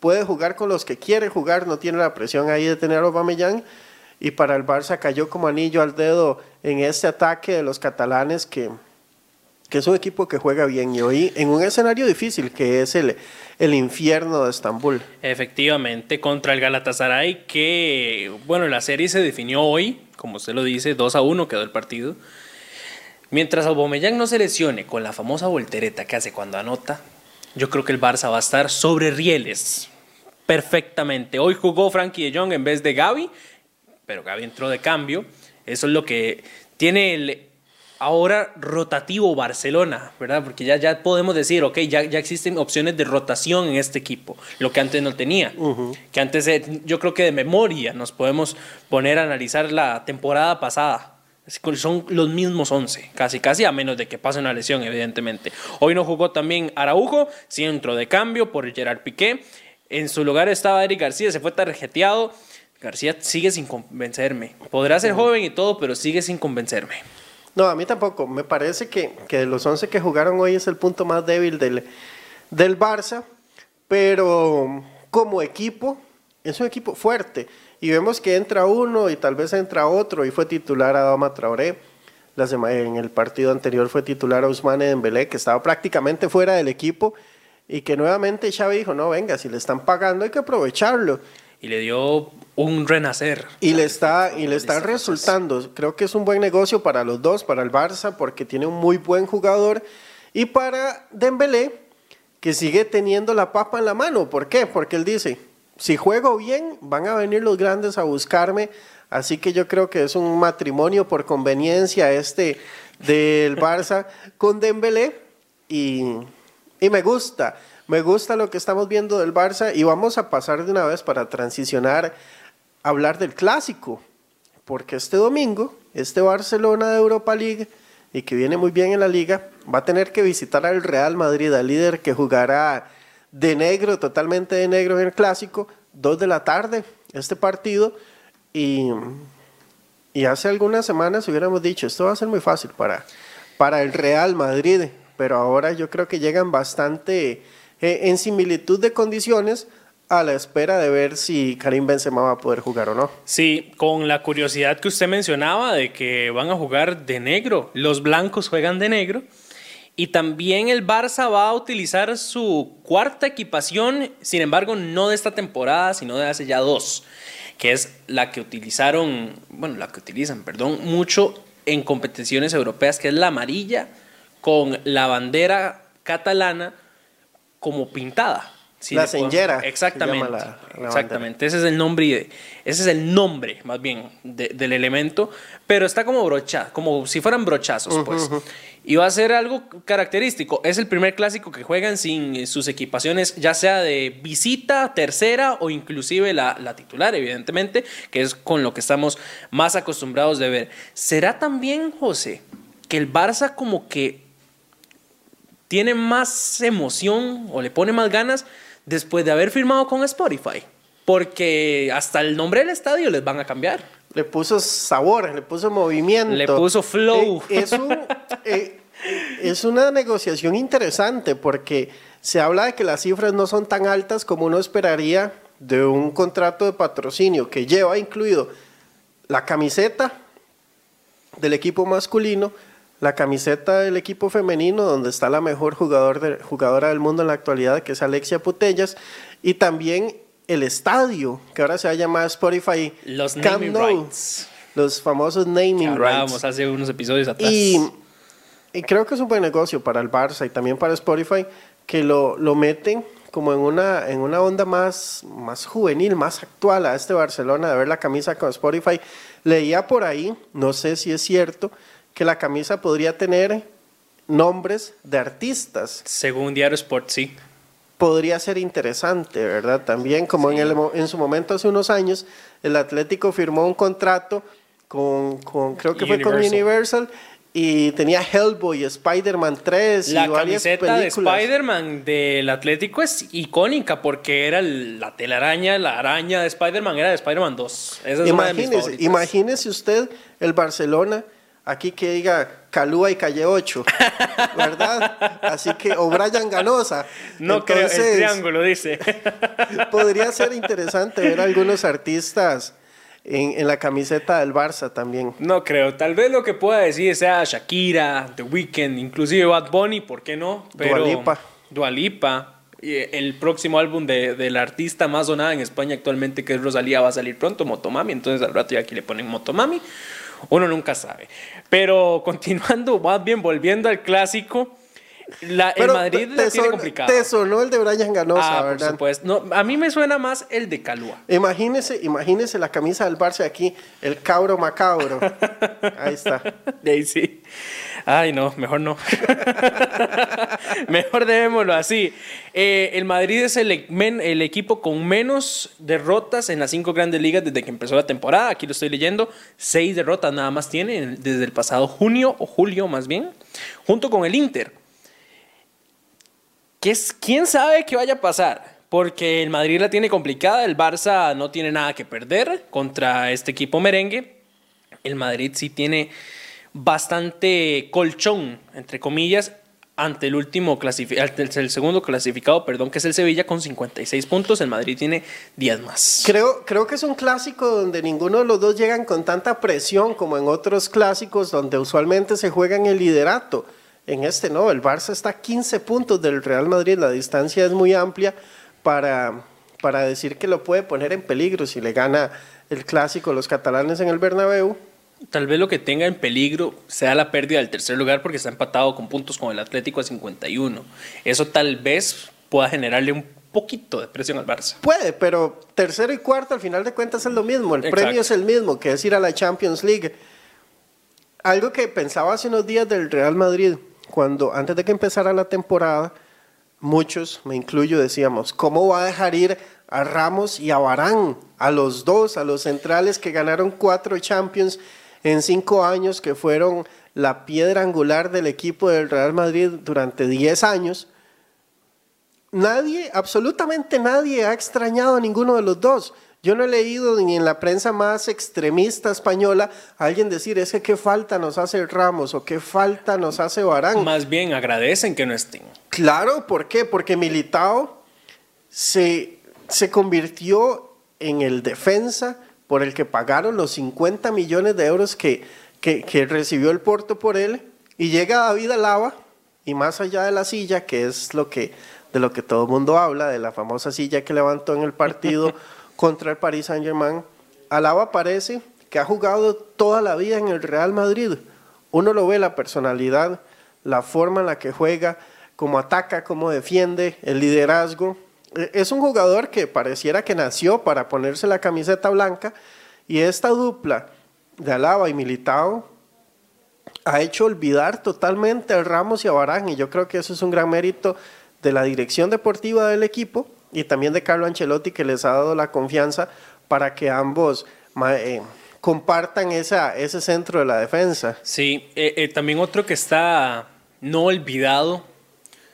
puede jugar con los que quiere jugar, no tiene la presión ahí de tener a Aubameyang y para el Barça cayó como anillo al dedo en este ataque de los catalanes que, que es un equipo que juega bien y hoy en un escenario difícil que es el, el infierno de Estambul. Efectivamente, contra el Galatasaray, que, bueno, la serie se definió hoy, como usted lo dice, 2 a 1 quedó el partido. Mientras Aubameyang no se lesione con la famosa voltereta que hace cuando anota, yo creo que el Barça va a estar sobre rieles perfectamente. Hoy jugó Frankie de Jong en vez de Gaby, pero Gaby entró de cambio. Eso es lo que tiene el ahora rotativo Barcelona, ¿verdad? Porque ya, ya podemos decir, ok, ya, ya existen opciones de rotación en este equipo, lo que antes no tenía. Que antes, eh, yo creo que de memoria nos podemos poner a analizar la temporada pasada. Son los mismos 11, casi, casi, a menos de que pase una lesión, evidentemente. Hoy no jugó también Araujo, centro de cambio por Gerard Piqué. En su lugar estaba Eric García, se fue tarjeteado. García sigue sin convencerme. Podrá ser joven y todo, pero sigue sin convencerme. No, a mí tampoco. Me parece que, que de los 11 que jugaron hoy es el punto más débil del, del Barça, pero como equipo es un equipo fuerte. Y vemos que entra uno y tal vez entra otro y fue titular a Dama Traoré. La sema- en el partido anterior fue titular a Ousmane Dembélé, que estaba prácticamente fuera del equipo y que nuevamente Xavi dijo, no, venga, si le están pagando hay que aprovecharlo. Y le dio un renacer. Y le está, y le está pues. resultando. Creo que es un buen negocio para los dos, para el Barça, porque tiene un muy buen jugador. Y para Dembélé, que sigue teniendo la papa en la mano. ¿Por qué? Porque él dice, si juego bien, van a venir los grandes a buscarme. Así que yo creo que es un matrimonio por conveniencia este del Barça con Dembélé. Y, y me gusta, me gusta lo que estamos viendo del Barça. Y vamos a pasar de una vez para transicionar hablar del clásico. Porque este domingo, este Barcelona de Europa League, y que viene muy bien en la liga, va a tener que visitar al Real Madrid, al líder que jugará de negro, totalmente de negro en el clásico, dos de la tarde, este partido. Y, y hace algunas semanas hubiéramos dicho, esto va a ser muy fácil para, para el Real Madrid, pero ahora yo creo que llegan bastante eh, en similitud de condiciones a la espera de ver si Karim Benzema va a poder jugar o no. Sí, con la curiosidad que usted mencionaba de que van a jugar de negro. Los blancos juegan de negro. Y también el Barça va a utilizar su cuarta equipación, sin embargo, no de esta temporada, sino de hace ya dos, que es la que utilizaron, bueno, la que utilizan, perdón, mucho en competiciones europeas, que es la amarilla con la bandera catalana como pintada. La señera, se Exactamente. llama la- la exactamente. Ese es el nombre, ese es el nombre más bien de- del elemento, pero está como brocha, como si fueran brochazos, pues. Y va a ser algo característico. Es el primer clásico que juegan sin eh, sus equipaciones, ya sea de visita, tercera o inclusive la, la titular, evidentemente, que es con lo que estamos más acostumbrados de ver. ¿Será también, José, que el Barça como que tiene más emoción o le pone más ganas después de haber firmado con Spotify. Porque hasta el nombre del estadio les van a cambiar. Le puso sabor, le puso movimiento. Le puso flow. Eh, es, eh, es una negociación interesante porque se habla de que las cifras no son tan altas como uno esperaría de un contrato de patrocinio que lleva incluido la camiseta del equipo masculino, la camiseta del equipo femenino, donde está la mejor jugador jugadora del mundo en la actualidad, que es Alexia Putellas, y también el estadio, que ahora se va a llamar Spotify los naming rights. Los famosos naming rights. hace unos episodios atrás. Y, y, creo que es un buen negocio para el Barça y también para Spotify, que lo, lo meten como en una, en una onda más, más juvenil, más actual a este Barcelona, de ver la camisa con Spotify. Leía por ahí, no sé si es cierto, que la camisa podría tener nombres de artistas. Según Diario Sport, sí. Podría ser interesante, ¿verdad? También, como en, el, en su momento hace unos años, el Atlético firmó un contrato con, con creo que fue con Universal y tenía Hellboy, Spider-Man 3 la y varias camiseta de Spider-Man del Atlético es icónica porque era la telaraña, la araña de Spider-Man era de Spider-Man 2. Esa es imagínese, imagínese usted el Barcelona aquí que diga Calúa y Calle 8, ¿verdad? Así que, o Brian Ganosa. No creo, el triángulo dice. podría ser interesante ver algunos artistas en, la camiseta del Barça también. No creo, tal vez lo que pueda decir sea Shakira, The Weeknd, inclusive Bad Bunny, ¿por qué no? Pero, Dualipa. Dualipa. El próximo álbum de, del artista más sonada en España actualmente, que es Rosalía, va a salir pronto, Motomami. Entonces al rato ya aquí le ponen Motomami. Uno nunca sabe. Pero continuando, más bien volviendo al clásico. La, el Madrid la tiene complicado. Te sonó el de Brian Ganosa, ah, ¿verdad? Por supuesto. No, a mí me suena más el de Calúa. Imagínese, imagínese la camisa del Barça aquí, el cabro macabro. Ahí está. De ahí sí. Ay, no, mejor no. mejor debémoslo así. Eh, el Madrid es el, el, equipo con menos derrotas en las cinco grandes ligas desde que empezó la temporada. Aquí lo estoy leyendo. Seis derrotas nada más tiene desde el pasado junio o julio más bien, junto con el Inter ¿Quién sabe qué vaya a pasar? Porque el Madrid la tiene complicada, el Barça no tiene nada que perder contra este equipo merengue. El Madrid sí tiene bastante colchón, entre comillas, ante el último el segundo clasificado, perdón, que es el Sevilla con 56 puntos, el Madrid tiene 10 más. Creo, creo que es un clásico donde ninguno de los dos llegan con tanta presión como en otros clásicos donde usualmente se juega en el liderato. En este no, el Barça está a 15 puntos del Real Madrid, la distancia es muy amplia para, para decir que lo puede poner en peligro si le gana el clásico los catalanes en el Bernabéu. Tal vez lo que tenga en peligro sea la pérdida del tercer lugar porque está empatado con puntos con el Atlético a 51. Eso tal vez pueda generarle un poquito de presión al Barça. Puede, pero tercero y cuarto al final de cuentas es lo mismo. El premio es el mismo, que es ir a la Champions League. Algo que pensaba hace unos días del Real Madrid cuando antes de que empezara la temporada, muchos, me incluyo, decíamos, ¿cómo va a dejar ir a Ramos y a Barán, a los dos, a los centrales que ganaron cuatro Champions en cinco años, que fueron la piedra angular del equipo del Real Madrid durante diez años? Nadie, absolutamente nadie ha extrañado a ninguno de los dos. Yo no he leído ni en la prensa más extremista española alguien decir es que qué falta nos hace Ramos o qué falta nos hace Barán. Más bien agradecen que no estén. Claro, ¿por qué? Porque Militao se, se convirtió en el defensa por el que pagaron los 50 millones de euros que, que, recibió el Porto por él y llega David Alaba y más allá de la silla, que es lo que de lo que todo el mundo habla, de la famosa silla que levantó en el partido contra el Paris Saint-Germain. Alaba parece que ha jugado toda la vida en el Real Madrid. Uno lo ve la personalidad, la forma en la que juega, cómo ataca, cómo defiende, el liderazgo. Es un jugador que pareciera que nació para ponerse la camiseta blanca y esta dupla de Alaba y Militao ha hecho olvidar totalmente a Ramos y a Barán y yo creo que eso es un gran mérito de la dirección deportiva del equipo y también de Carlo Ancelotti que les ha dado la confianza para que ambos eh, compartan ese centro de la defensa. Sí, eh, eh, también otro que está no olvidado,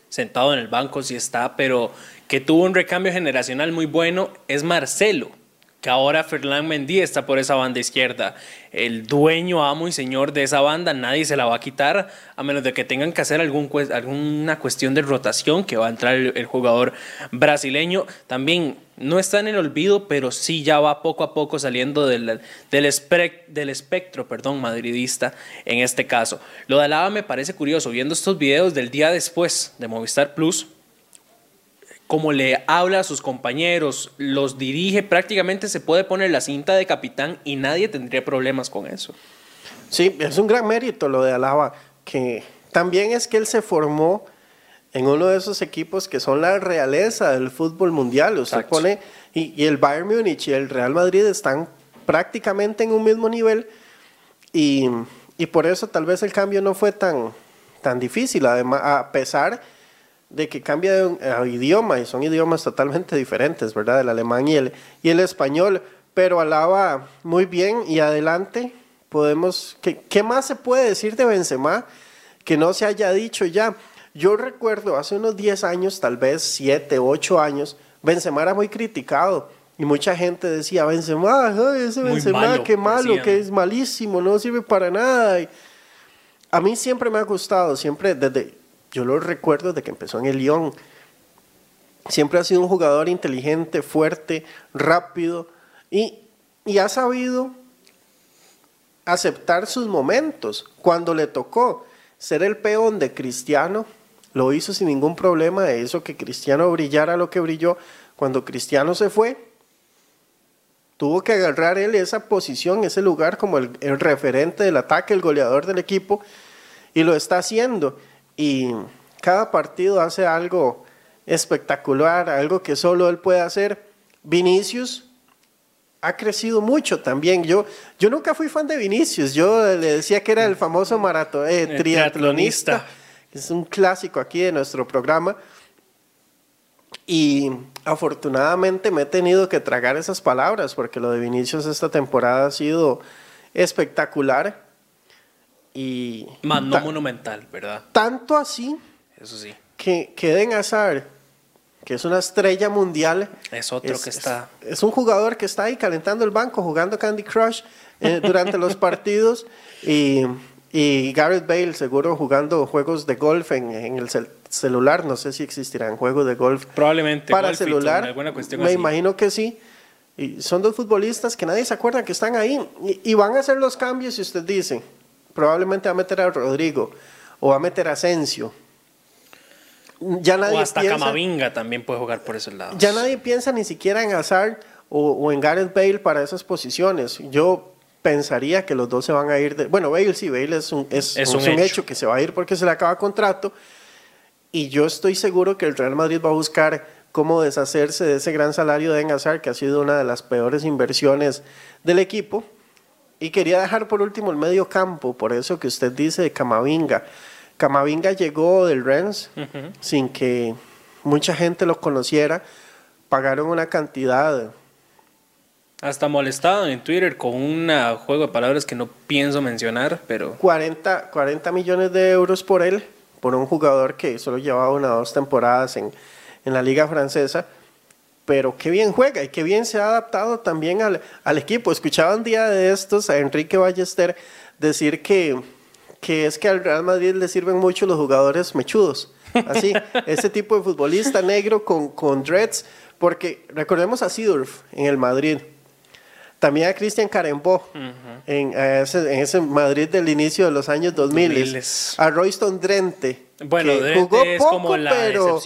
sentado en el banco, sí está, pero que tuvo un recambio generacional muy bueno, es Marcelo que ahora Fernán Mendy está por esa banda izquierda. El dueño, amo y señor de esa banda, nadie se la va a quitar, a menos de que tengan que hacer alguna cuestión de rotación, que va a entrar el, jugador brasileño. También no está en el olvido, pero sí ya va poco a poco saliendo del, espectro madridista en este caso. Lo de Alaba me parece curioso, viendo estos videos del día después de Movistar Plus, como le habla a sus compañeros, los dirige, prácticamente se puede poner la cinta de capitán y nadie tendría problemas con eso. Sí, es un gran mérito lo de Alaba, que también es que él se formó en uno de esos equipos que son la realeza del fútbol mundial. Usted pone, y, el Bayern Múnich y el Real Madrid están prácticamente en un mismo nivel y, y por eso tal vez el cambio no fue tan, tan difícil, además, a pesar de que cambia de idioma y son idiomas totalmente diferentes, ¿verdad? El alemán y el, y el español, pero alaba muy bien y adelante podemos, ¿qué, ¿qué más se puede decir de Benzema que no se haya dicho ya? Yo recuerdo hace unos 10 años, tal vez 7, 8 años, Benzema era muy criticado y mucha gente decía, Benzema, ese Benzema, qué malo, que es malísimo, no sirve para nada. Y a mí siempre me ha gustado, siempre desde yo lo recuerdo de que empezó en el Lyon. Siempre ha sido un jugador inteligente, fuerte, rápido y, y ha sabido aceptar sus momentos. Cuando le tocó ser el peón de Cristiano, lo hizo sin ningún problema, hizo que Cristiano brillara lo que brilló. Cuando Cristiano se fue, tuvo que agarrar él esa posición, ese lugar como el, el referente del ataque, el goleador del equipo, y lo está haciendo y cada partido hace algo espectacular, algo que solo él puede hacer. Vinicius ha crecido mucho también. Yo, yo nunca fui fan de Vinicius, yo le decía que era el famoso maratón, eh, triatlonista, es un clásico aquí de nuestro programa. Y afortunadamente me he tenido que tragar esas palabras porque lo de Vinicius esta temporada ha sido espectacular y Mandó monumental, ¿verdad? Tanto así. Eso sí. Que, que Eden Hazard, que es una estrella mundial. Es otro que está. Es, un jugador que está ahí calentando el banco, jugando Candy Crush eh, durante los partidos. Y, y, Gareth Bale, seguro jugando juegos de golf en, en el celular. No sé si existirán juegos de golf. Probablemente. Para celular. Me imagino que sí. Y son dos futbolistas que nadie se acuerda que están ahí. Y, y van a hacer los cambios, si usted dice probablemente va a meter a Rodrigo o va a meter a Asensio. Ya nadie o hasta Camavinga también puede jugar por ese lado. Ya nadie piensa ni siquiera en Hazard o, en Gareth Bale para esas posiciones. Yo pensaría que los dos se van a ir. De, bueno, Bale sí, Bale es un, es, un, hecho. que se va a ir porque se le acaba contrato. Y yo estoy seguro que el Real Madrid va a buscar cómo deshacerse de ese gran salario de Hazard, que ha sido una de las peores inversiones del equipo. Y quería dejar por último el medio campo, por eso que usted dice de Camavinga. Camavinga llegó del Rennes sin que mucha gente lo conociera. Pagaron una cantidad. Hasta molestado en Twitter con un juego de palabras que no pienso mencionar, pero... 40, 40 millones de euros por él, por un jugador que solo llevaba una o dos temporadas en, en la liga francesa pero qué bien juega y qué bien se ha adaptado también al, al equipo. Escuchaba un día de estos a Enrique Ballester decir que, que es que al Real Madrid le sirven mucho los jugadores mechudos. Así, ese tipo de futbolista negro con, con dreads, porque recordemos a Sidorf en el Madrid. También a Cristian Carembó en, ese, en, ese, Madrid del inicio de los años 2000. A Royston Drente. Bueno, que jugó poco, como la pero,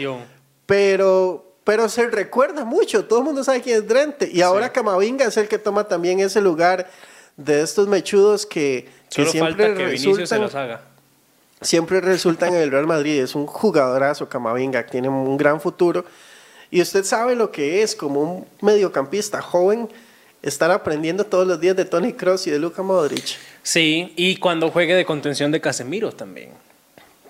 pero pero se recuerda mucho, todo el mundo sabe quién es Drente. Y ahora Camavinga es el que toma también ese lugar de estos mechudos que, siempre resultan, se los haga. Siempre resultan en el Real Madrid. Es un jugadorazo Camavinga, tiene un gran futuro. Y usted sabe lo que es como un mediocampista joven estar aprendiendo todos los días de Tony Cross y de Luka Modric. Sí, y cuando juegue de contención de Casemiro también.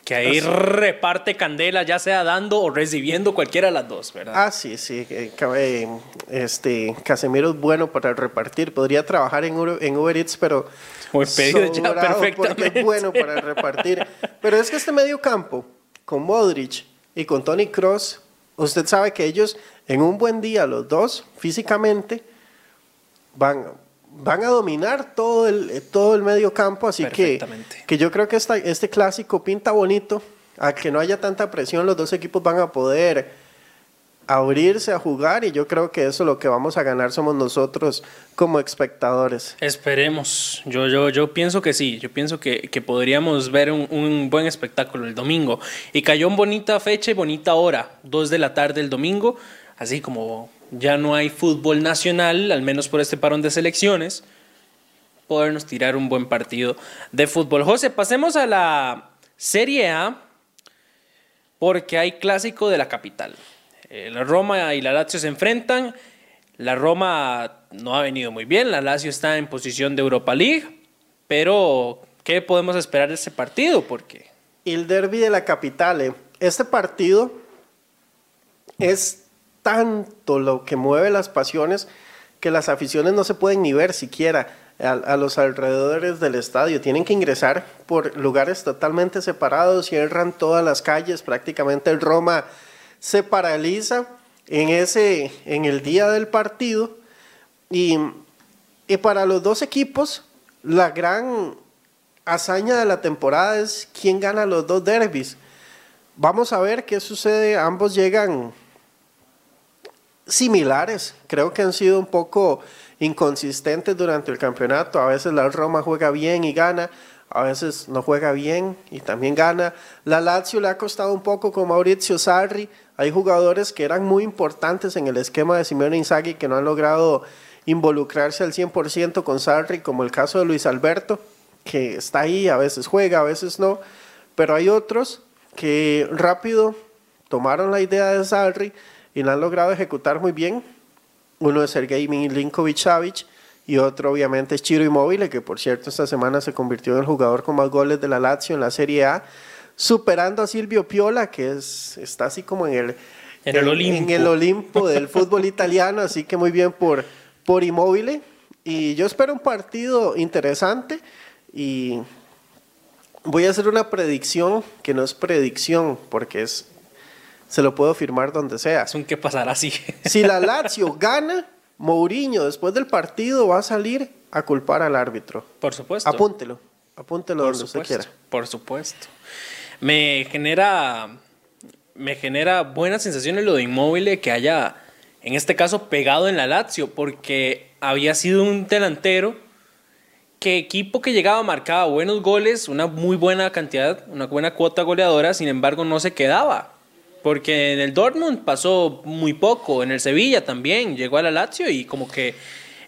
Que ahí reparte candela, ya sea dando o recibiendo cualquiera de las dos, ¿verdad? Ah, sí, sí. eh, Este, Casemiro es bueno para repartir. Podría trabajar en Uber, en Uber Eats, pero. O en pedido ya, perfectamente. es bueno para repartir. Pero es que este medio campo, con Modric y con Tony Cross, usted sabe que ellos, en un buen día, los dos, físicamente, van, van a dominar todo el, eh, todo el medio campo. Así que, que yo creo que esta, este clásico pinta bonito. A que no haya tanta presión, los dos equipos van a poder abrirse a jugar y yo creo que eso lo que vamos a ganar somos nosotros como espectadores. Esperemos. Yo, yo, yo pienso que sí. Yo pienso que, que podríamos ver un, un buen espectáculo el domingo. Y cayó en bonita fecha y bonita hora. Dos de la tarde el domingo. Así como ya no hay fútbol nacional, al menos por este parón de selecciones, podernos tirar un buen partido de fútbol. José, pasemos a la Serie A porque hay clásico de la capital. La Roma y la Lazio se enfrentan. La Roma no ha venido muy bien, la Lazio está en posición de Europa League, pero ¿qué podemos esperar de ese partido? Porque El derby de la capital, eh, este partido es tanto lo que mueve las pasiones que las aficiones no se pueden ni ver siquiera a, los alrededores del estadio. Tienen que ingresar por lugares totalmente separados, cierran todas las calles, prácticamente el Roma se paraliza en, ese, en el día del partido. Y, y para los dos equipos, la gran hazaña de la temporada es quién gana los dos derbis. Vamos a ver qué sucede. Ambos llegan similares. Creo que han sido un poco inconsistentes durante el campeonato. A veces la Roma juega bien y gana, a veces no juega bien y también gana. La Lazio le ha costado un poco con Maurizio Sarri. Hay jugadores que eran muy importantes en el esquema de Simeone Inzaghi que no han logrado involucrarse al 100% con Sarri, como el caso de Luis Alberto, que está ahí, a veces juega, a veces no. Pero hay otros que rápido tomaron la idea de Sarri y la han logrado ejecutar muy bien. Uno es Sergei Milinkovic Savic y otro obviamente es Chiro Immobile, que por cierto esta semana se convirtió en el jugador con más goles de la Lazio en la Serie A, superando a Silvio Piola, que es, está así como en el, En el Olimpo. en el Olimpo del fútbol italiano, así que muy bien por, por Immobile. Y yo espero un partido interesante y voy a hacer una predicción que no es predicción, porque es se lo puedo firmar donde sea. es un qué pasará así. Si la Lazio gana, Mourinho después del partido va a salir a culpar al árbitro. Por supuesto. Apúntelo, apúntelo Por donde usted supuesto, quiera. por supuesto. Me genera, me genera buenas sensaciones lo de inmóvil que haya, en este caso, pegado en la Lazio, porque había sido un delantero que equipo que llegaba marcaba buenos goles, una muy buena cantidad, una buena cuota goleadora, sin embargo no se quedaba. Porque en el Dortmund pasó muy poco, en el Sevilla también, llegó a la Lazio y como que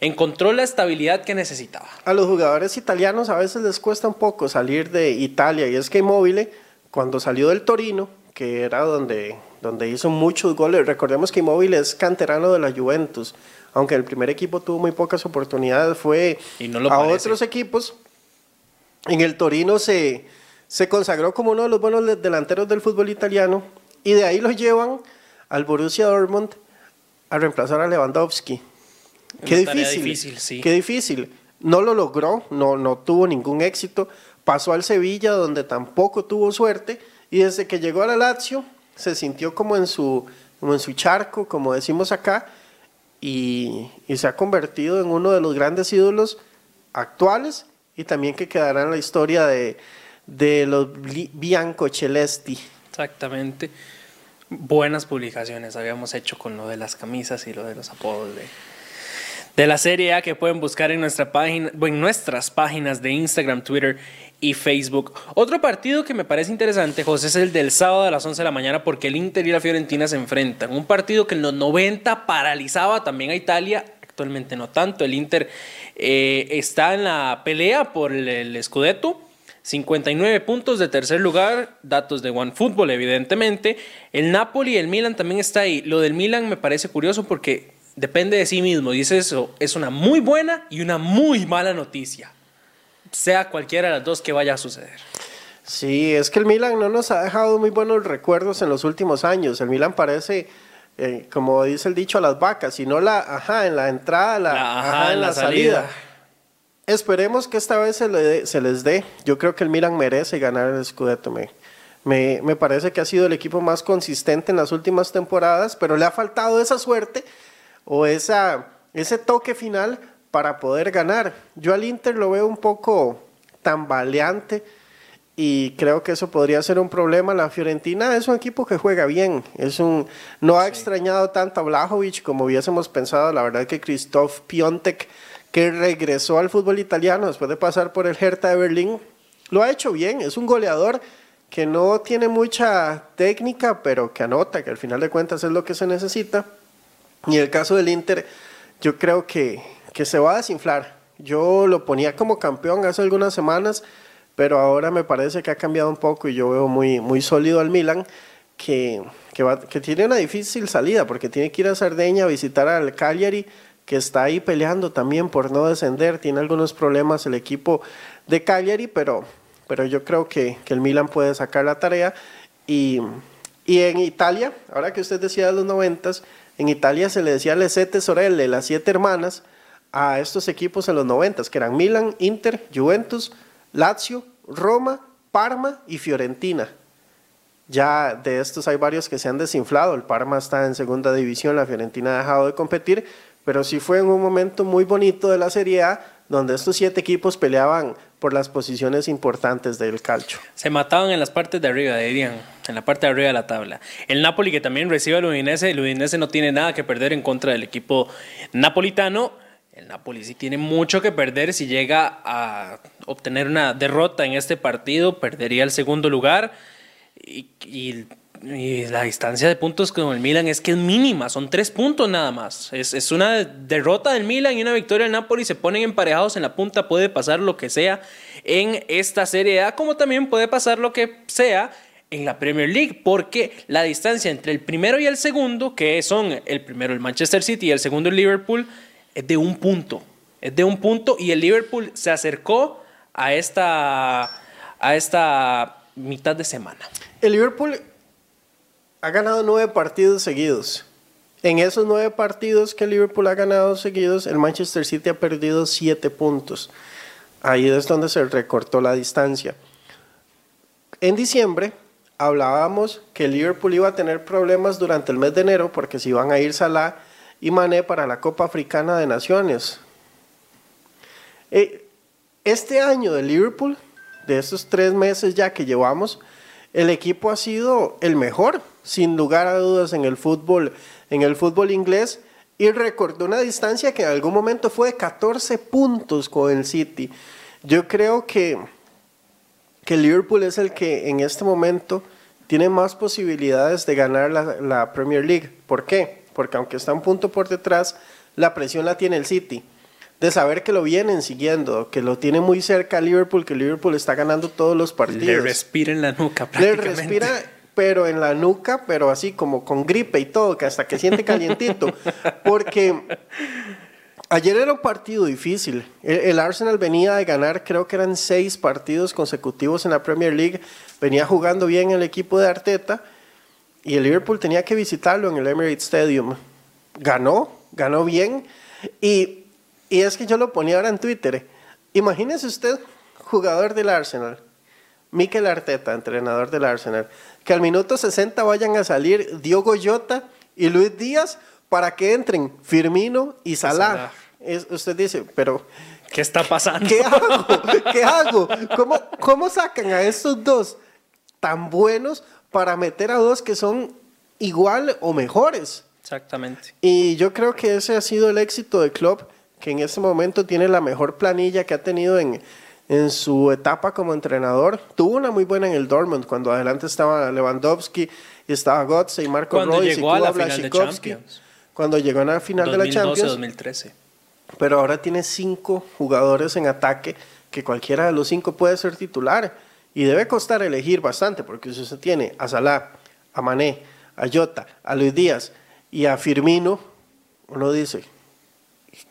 encontró la estabilidad que necesitaba. A los jugadores italianos a veces les cuesta un poco salir de Italia y es que Immobile, cuando salió del Torino, que era donde, donde hizo muchos goles, recordemos que Immobile es canterano de la Juventus, aunque el primer equipo tuvo muy pocas oportunidades, fue Y no lo a parece. otros equipos. En el Torino se, se consagró como uno de los buenos de- delanteros del fútbol italiano y de ahí lo llevan al Borussia Dortmund a reemplazar a Lewandowski. Qué Una difícil, difícil, sí. qué difícil. No lo logró, no, no tuvo ningún éxito. Pasó al Sevilla, donde tampoco tuvo suerte. Y desde que llegó a la Lazio, se sintió como en su, como en su charco, como decimos acá, y, y se ha convertido en uno de los grandes ídolos actuales y también que quedará en la historia de, de los Bianco Celesti. Exactamente. Buenas publicaciones habíamos hecho con lo de las camisas y lo de los apodos de, de la Serie A que pueden buscar en, nuestra página, en nuestras páginas de Instagram, Twitter y Facebook. Otro partido que me parece interesante, José, es el del sábado a las 11 de la mañana porque el Inter y la Fiorentina se enfrentan. Un partido que en los 90 paralizaba también a Italia, actualmente no tanto. El Inter eh, está en la pelea por el, el Scudetto. 59 puntos de tercer lugar, datos de OneFootball evidentemente. El Napoli y el Milan también está ahí. Lo del Milan me parece curioso porque depende de sí mismo. Dice eso, es una muy buena y una muy mala noticia. Sea cualquiera de las dos que vaya a suceder. Sí, es que el Milan no nos ha dejado muy buenos recuerdos en los últimos años. El Milan parece, eh, como dice el dicho, a las vacas, sino la ajá en la entrada, la, ajá, en la, salida. Esperemos que esta vez se, se, les dé. Yo creo que el Milan merece ganar el Scudetto. Me, me, me parece que ha sido el equipo más consistente en las últimas temporadas, pero le ha faltado esa suerte o esa, ese toque final para poder ganar. Yo al Inter lo veo un poco tambaleante y creo que eso podría ser un problema. La Fiorentina es un equipo que juega bien, es un no ha extrañado tanto a Blajovic como hubiésemos pensado. La verdad que Christoph Piontek, que regresó al fútbol italiano después de pasar por el Hertha de Berlín, lo ha hecho bien. Es un goleador que no tiene mucha técnica, pero que anota, que al final de cuentas es lo que se necesita. Y el caso del Inter, yo creo que, que se va a desinflar. Yo lo ponía como campeón hace algunas semanas pero ahora me parece que ha cambiado un poco y yo veo muy, muy sólido al Milan, que, que, tiene una difícil salida, porque tiene que ir a Sardeña a visitar al Cagliari, que está ahí peleando también por no descender, tiene algunos problemas el equipo de Cagliari, pero, pero yo creo que, que el Milan puede sacar la tarea. Y, y en Italia, ahora que usted decía de los noventas, en Italia se le decía le sorelle, las siete hermanas, a estos equipos en los noventas, que eran Milan, Inter, Juventus, Lazio, Roma, Parma y Fiorentina. Ya de estos hay varios que se han desinflado. El Parma está en segunda división, la Fiorentina ha dejado de competir, pero sí fue en un momento muy bonito de la Serie A donde estos siete equipos peleaban por las posiciones importantes del calcio. Se mataban en las partes de arriba, dirían, en la parte de arriba de la tabla. El Napoli que también recibe al Udinese, el Udinese no tiene nada que perder en contra del equipo napolitano el Napoli sí tiene mucho que perder. Si llega a obtener una derrota en este partido, perdería el segundo lugar. Y, la distancia de puntos con el Milan es que es mínima, son tres puntos nada más. Es, una derrota del Milan y una victoria del Napoli. Se ponen emparejados en la punta. Puede pasar lo que sea en esta Serie A, como también puede pasar lo que sea en la Premier League, porque la distancia entre el primero y el segundo, que son el primero el Manchester City y el segundo el Liverpool, es de un punto. Es de un punto y el Liverpool se acercó a esta, a esta mitad de semana. El Liverpool ha ganado nueve partidos seguidos. En esos nueve partidos que Liverpool ha ganado seguidos, el Manchester City ha perdido siete puntos. Ahí es donde se recortó la distancia. En diciembre hablábamos que Liverpool iba a tener problemas durante el mes de enero porque si iban a ir Salah y Mané para la Copa Africana de Naciones. Eh, este año de Liverpool, de estos tres meses ya que llevamos, el equipo ha sido el mejor, sin lugar a dudas, en el fútbol, en el fútbol inglés y recordó una distancia que en algún momento fue de 14 puntos con el City. Yo creo que, que Liverpool es el que en este momento tiene más posibilidades de ganar la, la Premier League. ¿Por qué? porque aunque está un punto por detrás, la presión la tiene el City. De saber que lo vienen siguiendo, que lo tiene muy cerca Liverpool, que Liverpool está ganando todos los partidos. Le respira en la nuca prácticamente. Le respira, pero en la nuca, pero así como con gripe y todo, que hasta que siente calientito. Porque ayer era un partido difícil. El, Arsenal venía de ganar, creo que eran seis partidos consecutivos en la Premier League. Venía jugando bien el equipo de Arteta y el Liverpool tenía que visitarlo en el Emirates Stadium. Ganó, ganó bien. Y, y es que yo lo ponía ahora en Twitter. Imagínese usted, jugador del Arsenal, Mikel Arteta, entrenador del Arsenal, que al minuto 60 vayan a salir Diogo Jota y Luis Díaz para que entren Firmino y Salah. usted dice, pero... ¿Qué está pasando? ¿Qué hago? ¿Qué hago? ¿Cómo, ¿Cómo sacan a estos dos tan buenos para meter a dos que son igual o mejores. Exactamente. Y yo creo que ese ha sido el éxito de Klopp, que en este momento tiene la mejor planilla que ha tenido en, en su etapa como entrenador. Tuvo una muy buena en el Dortmund, cuando adelante estaba Lewandowski y estaba Götze y Marco cuando Royce llegó a la final de Champions. Cuando llegó a la final de la Champions. 2013. Pero ahora tiene cinco jugadores en ataque que cualquiera de los cinco puede ser titular. Y debe costar elegir bastante, porque si usted tiene a Salah, a Mané, a Jota, a Luis Díaz y a Firmino, uno dice.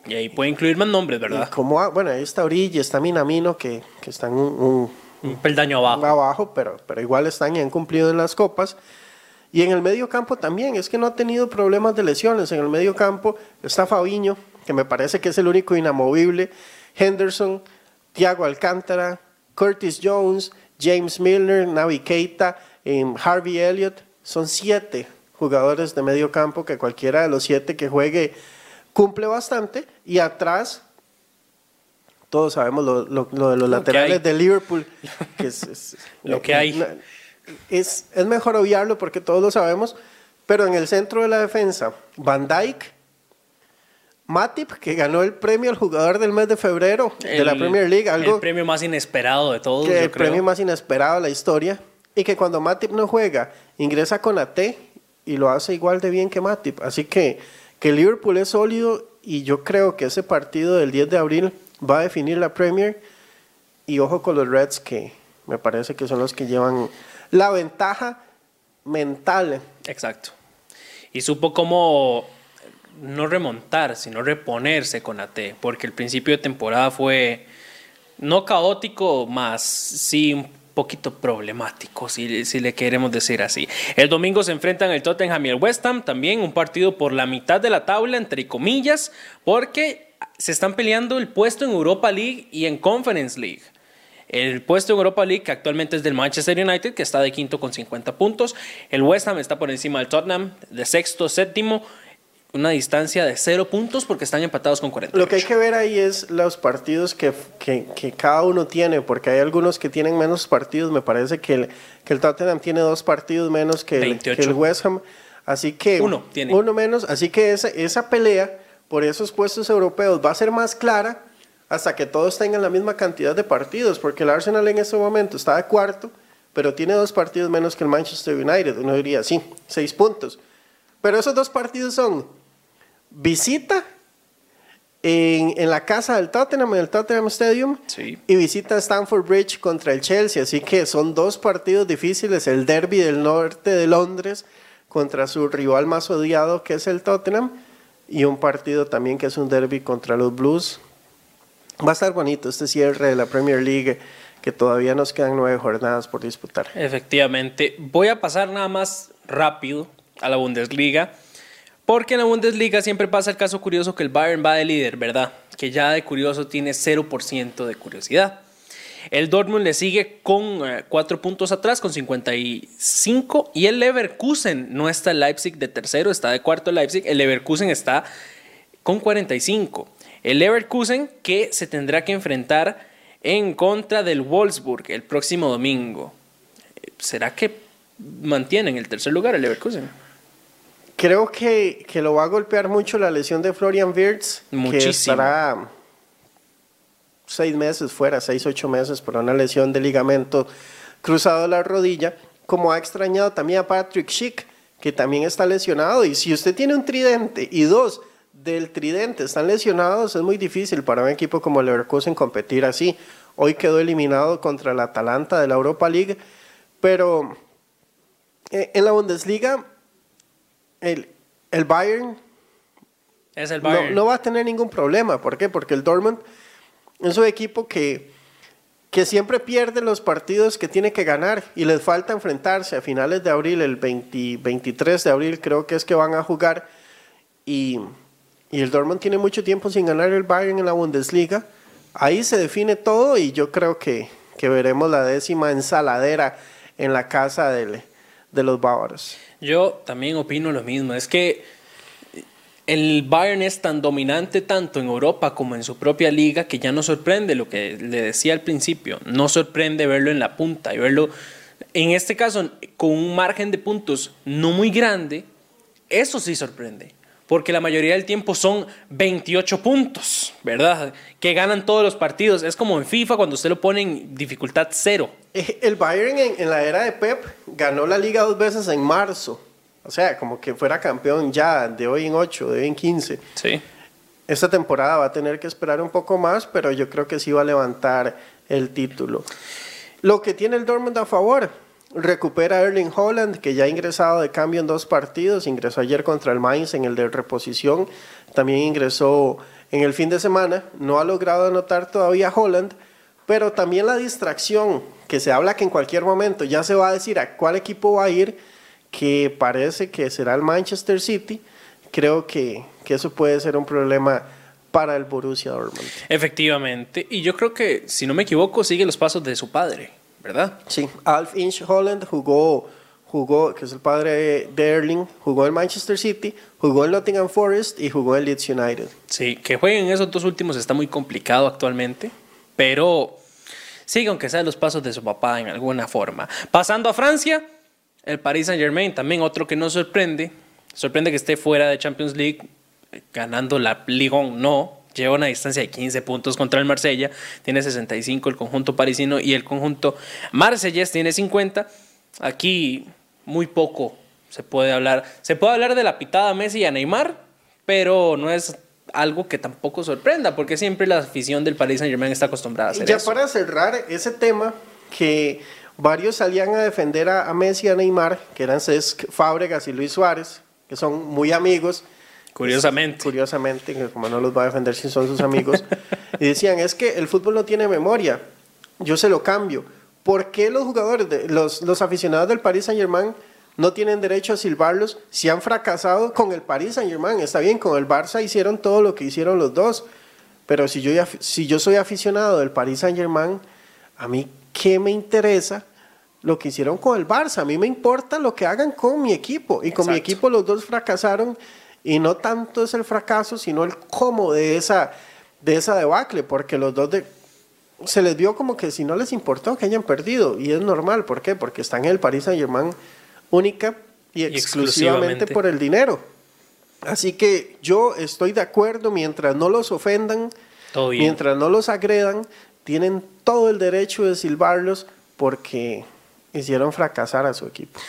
Y ahí puede incluir más nombres, ¿verdad? Como, bueno, ahí está Orilla, está Minamino, que, que están un, un peldaño abajo. Abajo, pero, pero igual están y han cumplido en las copas. Y en el medio campo también, es que no ha tenido problemas de lesiones. En el medio campo está Fabiño, que me parece que es el único inamovible. Henderson, Thiago Alcántara, Curtis Jones, James Milner, Navi Keita, em, Harvey Elliott. Son siete jugadores de medio campo que cualquiera de los siete que juegue cumple bastante. Y atrás, todos sabemos lo, de los laterales de Liverpool, que es, lo que hay es, es mejor obviarlo porque todos lo sabemos, pero en el centro de la defensa, Van Dyke, Matip, que ganó el premio al jugador del mes de febrero de la Premier League. Algo el premio más inesperado de todos. el premio más inesperado de la historia. Y que cuando Matip no juega, ingresa con AT y lo hace igual de bien que Matip. Así que, que Liverpool es sólido y yo creo que ese partido del 10 de abril va a definir la Premier. Y ojo con los Reds que me parece que son los que llevan la ventaja mental. Exacto. Y supo cómo no remontar, sino reponerse con AT, porque el principio de temporada fue no caótico, más sí poquito problemático, si, si, le queremos decir así. El domingo se enfrentan el Tottenham y el West Ham, también un partido por la mitad de la tabla, entre comillas, porque se están peleando el puesto en Europa League y en Conference League. El puesto en Europa League, que actualmente es del Manchester United, que está de quinto con 50 puntos. El West Ham está por encima del Tottenham, de sexto, séptimo. Una distancia de cero puntos porque están empatados con 40. Lo que hay que ver ahí es los partidos que, que, que, cada uno tiene, porque hay algunos que tienen menos partidos. Me parece que el, que el Tottenham tiene dos partidos menos que el, que el West Ham. Así que. Uno tiene. Uno menos. Así que esa, esa pelea por esos puestos europeos va a ser más clara hasta que todos tengan la misma cantidad de partidos, porque el Arsenal en este momento está de cuarto, pero tiene dos partidos menos que el Manchester United. Uno diría, sí, seis puntos. Pero esos dos partidos son visita en, en la casa del Tottenham, en el Tottenham Stadium, y visita Stamford Bridge contra el Chelsea. Así que son dos partidos difíciles, el derby del norte de Londres contra su rival más odiado que es el Tottenham, y un partido también que es un derby contra los Blues Va a estar bonito este cierre de la Premier League, que todavía nos quedan nueve jornadas por disputar. Efectivamente. Voy a pasar nada más rápido a la Bundesliga, porque en la Bundesliga siempre pasa el caso curioso que el Bayern va de líder, ¿verdad? Que ya de curioso tiene 0% de curiosidad. El Dortmund le sigue con 4 eh, puntos atrás, con 55. Y el Leverkusen no está el Leipzig de tercero, está de cuarto Leipzig. El Leverkusen está con 45. El Leverkusen que se tendrá que enfrentar en contra del Wolfsburg el próximo domingo. ¿Será que mantienen el tercer lugar el Leverkusen? Creo que, que lo va a golpear mucho la lesión de Florian Wirtz, que estará seis meses fuera, seis, ocho meses por una lesión de ligamento cruzado de la rodilla, como ha extrañado también a Patrick Schick, que también está lesionado. Y si usted tiene un tridente y dos del tridente están lesionados, es muy difícil para un equipo como el Leverkusen competir así. Hoy quedó eliminado contra el Atalanta de la Europa League, pero eh, en la Bundesliga el, el Bayern, es el Bayern. No, va a tener ningún problema. ¿Por qué? Porque el Dortmund es un equipo que, que siempre pierde los partidos que tiene que ganar y les falta enfrentarse a finales de abril, el 23 de abril creo que es que van a jugar y y el Dortmund tiene mucho tiempo sin ganar el Bayern en la Bundesliga. Ahí se define todo y yo creo que, que veremos la décima ensaladera en la casa de los bávaros. Yo también opino lo mismo. Es que el Bayern es tan dominante tanto en Europa como en su propia liga que ya no sorprende lo que le decía al principio. No sorprende verlo en la punta y verlo, en este caso, con un margen de puntos no muy grande. Eso sí sorprende porque la mayoría del tiempo son 28 puntos, ¿verdad? Que ganan todos los partidos. Es como en FIFA cuando usted lo pone en dificultad cero. El Bayern en, la era de Pep ganó la liga dos veces en marzo. O sea, como que fuera campeón ya de hoy en 8, de hoy en 15. Sí. Esta temporada va a tener que esperar un poco más, pero yo creo que sí va a levantar el título. Lo que tiene el Dortmund a favor, recupera Erling Holland, que ya ha ingresado de cambio en dos partidos. Ingresó ayer contra el Mainz en el de reposición. También ingresó en el fin de semana. No ha logrado anotar todavía Holland, pero también la distracción, que se habla que en cualquier momento ya se va a decir a cuál equipo va a ir, que parece que será el Manchester City, creo que, que eso puede ser un problema para el Borussia Dortmund. Efectivamente, y yo creo que, si no me equivoco, sigue los pasos de su padre, ¿verdad? Sí, Alf Inch Holland jugó, jugó, que es el padre de Erling, jugó en Manchester City, jugó en Nottingham Forest y jugó en Leeds United. Sí, que jueguen esos dos últimos está muy complicado actualmente, pero sigue aunque sea los pasos de su papá en alguna forma. Pasando a Francia, el Paris Saint Germain, también otro que no sorprende, sorprende que esté fuera de Champions League, ganando la Ligue 1, no, lleva una distancia de 15 puntos contra el Marsella, tiene 65 el conjunto parisino y el conjunto marsellés tiene 50. Aquí muy poco se puede hablar. Se puede hablar de la pitada a Messi y a Neymar, pero no es algo que tampoco sorprenda, porque siempre la afición del Paris Saint Germain está acostumbrada a hacer ya eso. para cerrar ese tema, que varios salían a defender a, a Messi y a Neymar, que eran Cesc Fábregas y Luis Suárez, que son muy amigos. Curiosamente. Curiosamente, como no los va a defender si son sus amigos. y decían, es que el fútbol no tiene memoria, yo se lo cambio. ¿Por qué los jugadores, de, los, los aficionados del Paris Saint Germain no tienen derecho a silbarlos si han fracasado con el Paris Saint Germain? Está bien, con el Barça hicieron todo lo que hicieron los dos, pero si yo, si yo soy aficionado del Paris Saint Germain, a mí, ¿qué me interesa? Lo que hicieron con el Barça, a mí me importa lo que hagan con mi equipo. Y con mi equipo los dos fracasaron y no tanto es el fracaso, sino el cómo de esa, de esa debacle, porque los dos de, se les vio como que si no les importó que hayan perdido, y es normal, ¿por qué? Porque están en el Paris Saint Germain única y, Y exclusivamente exclusivamente. por el dinero. Así que yo estoy de acuerdo mientras no los ofendan, Todo bien. mientras no los agredan, tienen todo el derecho de silbarlos porque hicieron fracasar a su equipo.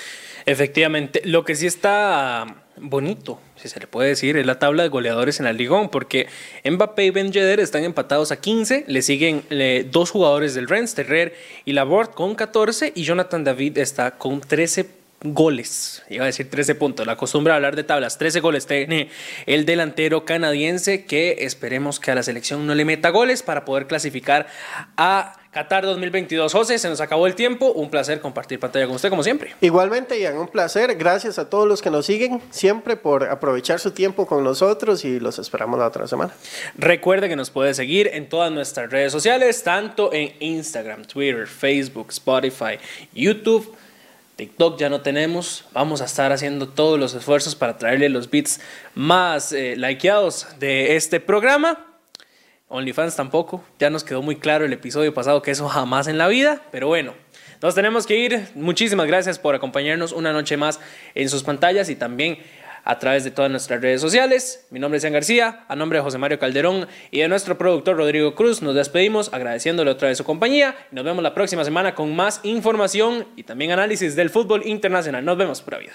Efectivamente, lo que sí está bonito, si se le puede decir, es la tabla de goleadores en la Ligón, porque Mbappé y Ben Yedder están empatados a 15, le siguen dos jugadores del Rennes, Terrer y Laborde con 14 y Jonathan David está con 13 goles, iba a decir 13 puntos, la costumbre de hablar de tablas, 13 goles tiene el delantero canadiense que esperemos que a la selección no le meta goles para poder clasificar a Qatar 2022. José, se nos acabó el tiempo, un placer compartir pantalla con usted como siempre. Igualmente, Ian, un placer. Gracias a todos los que nos siguen, siempre por aprovechar su tiempo con nosotros y los esperamos la otra semana. Recuerde que nos puede seguir en todas nuestras redes sociales, tanto en Instagram, Twitter, Facebook, Spotify, YouTube. TikTok ya no tenemos. Vamos a estar haciendo todos los esfuerzos para traerle los beats más eh, likeados de este programa. OnlyFans tampoco. Ya nos quedó muy claro el episodio pasado que eso jamás en la vida. Pero bueno, nos tenemos que ir. Muchísimas gracias por acompañarnos una noche más en sus pantallas y también a través de todas nuestras redes sociales. Mi nombre es Ian García, a nombre de José Mario Calderón y de nuestro productor Rodrigo Cruz, nos despedimos agradeciéndole otra vez su compañía. Nos vemos la próxima semana con más información y también análisis del fútbol internacional. Nos vemos, pura vida.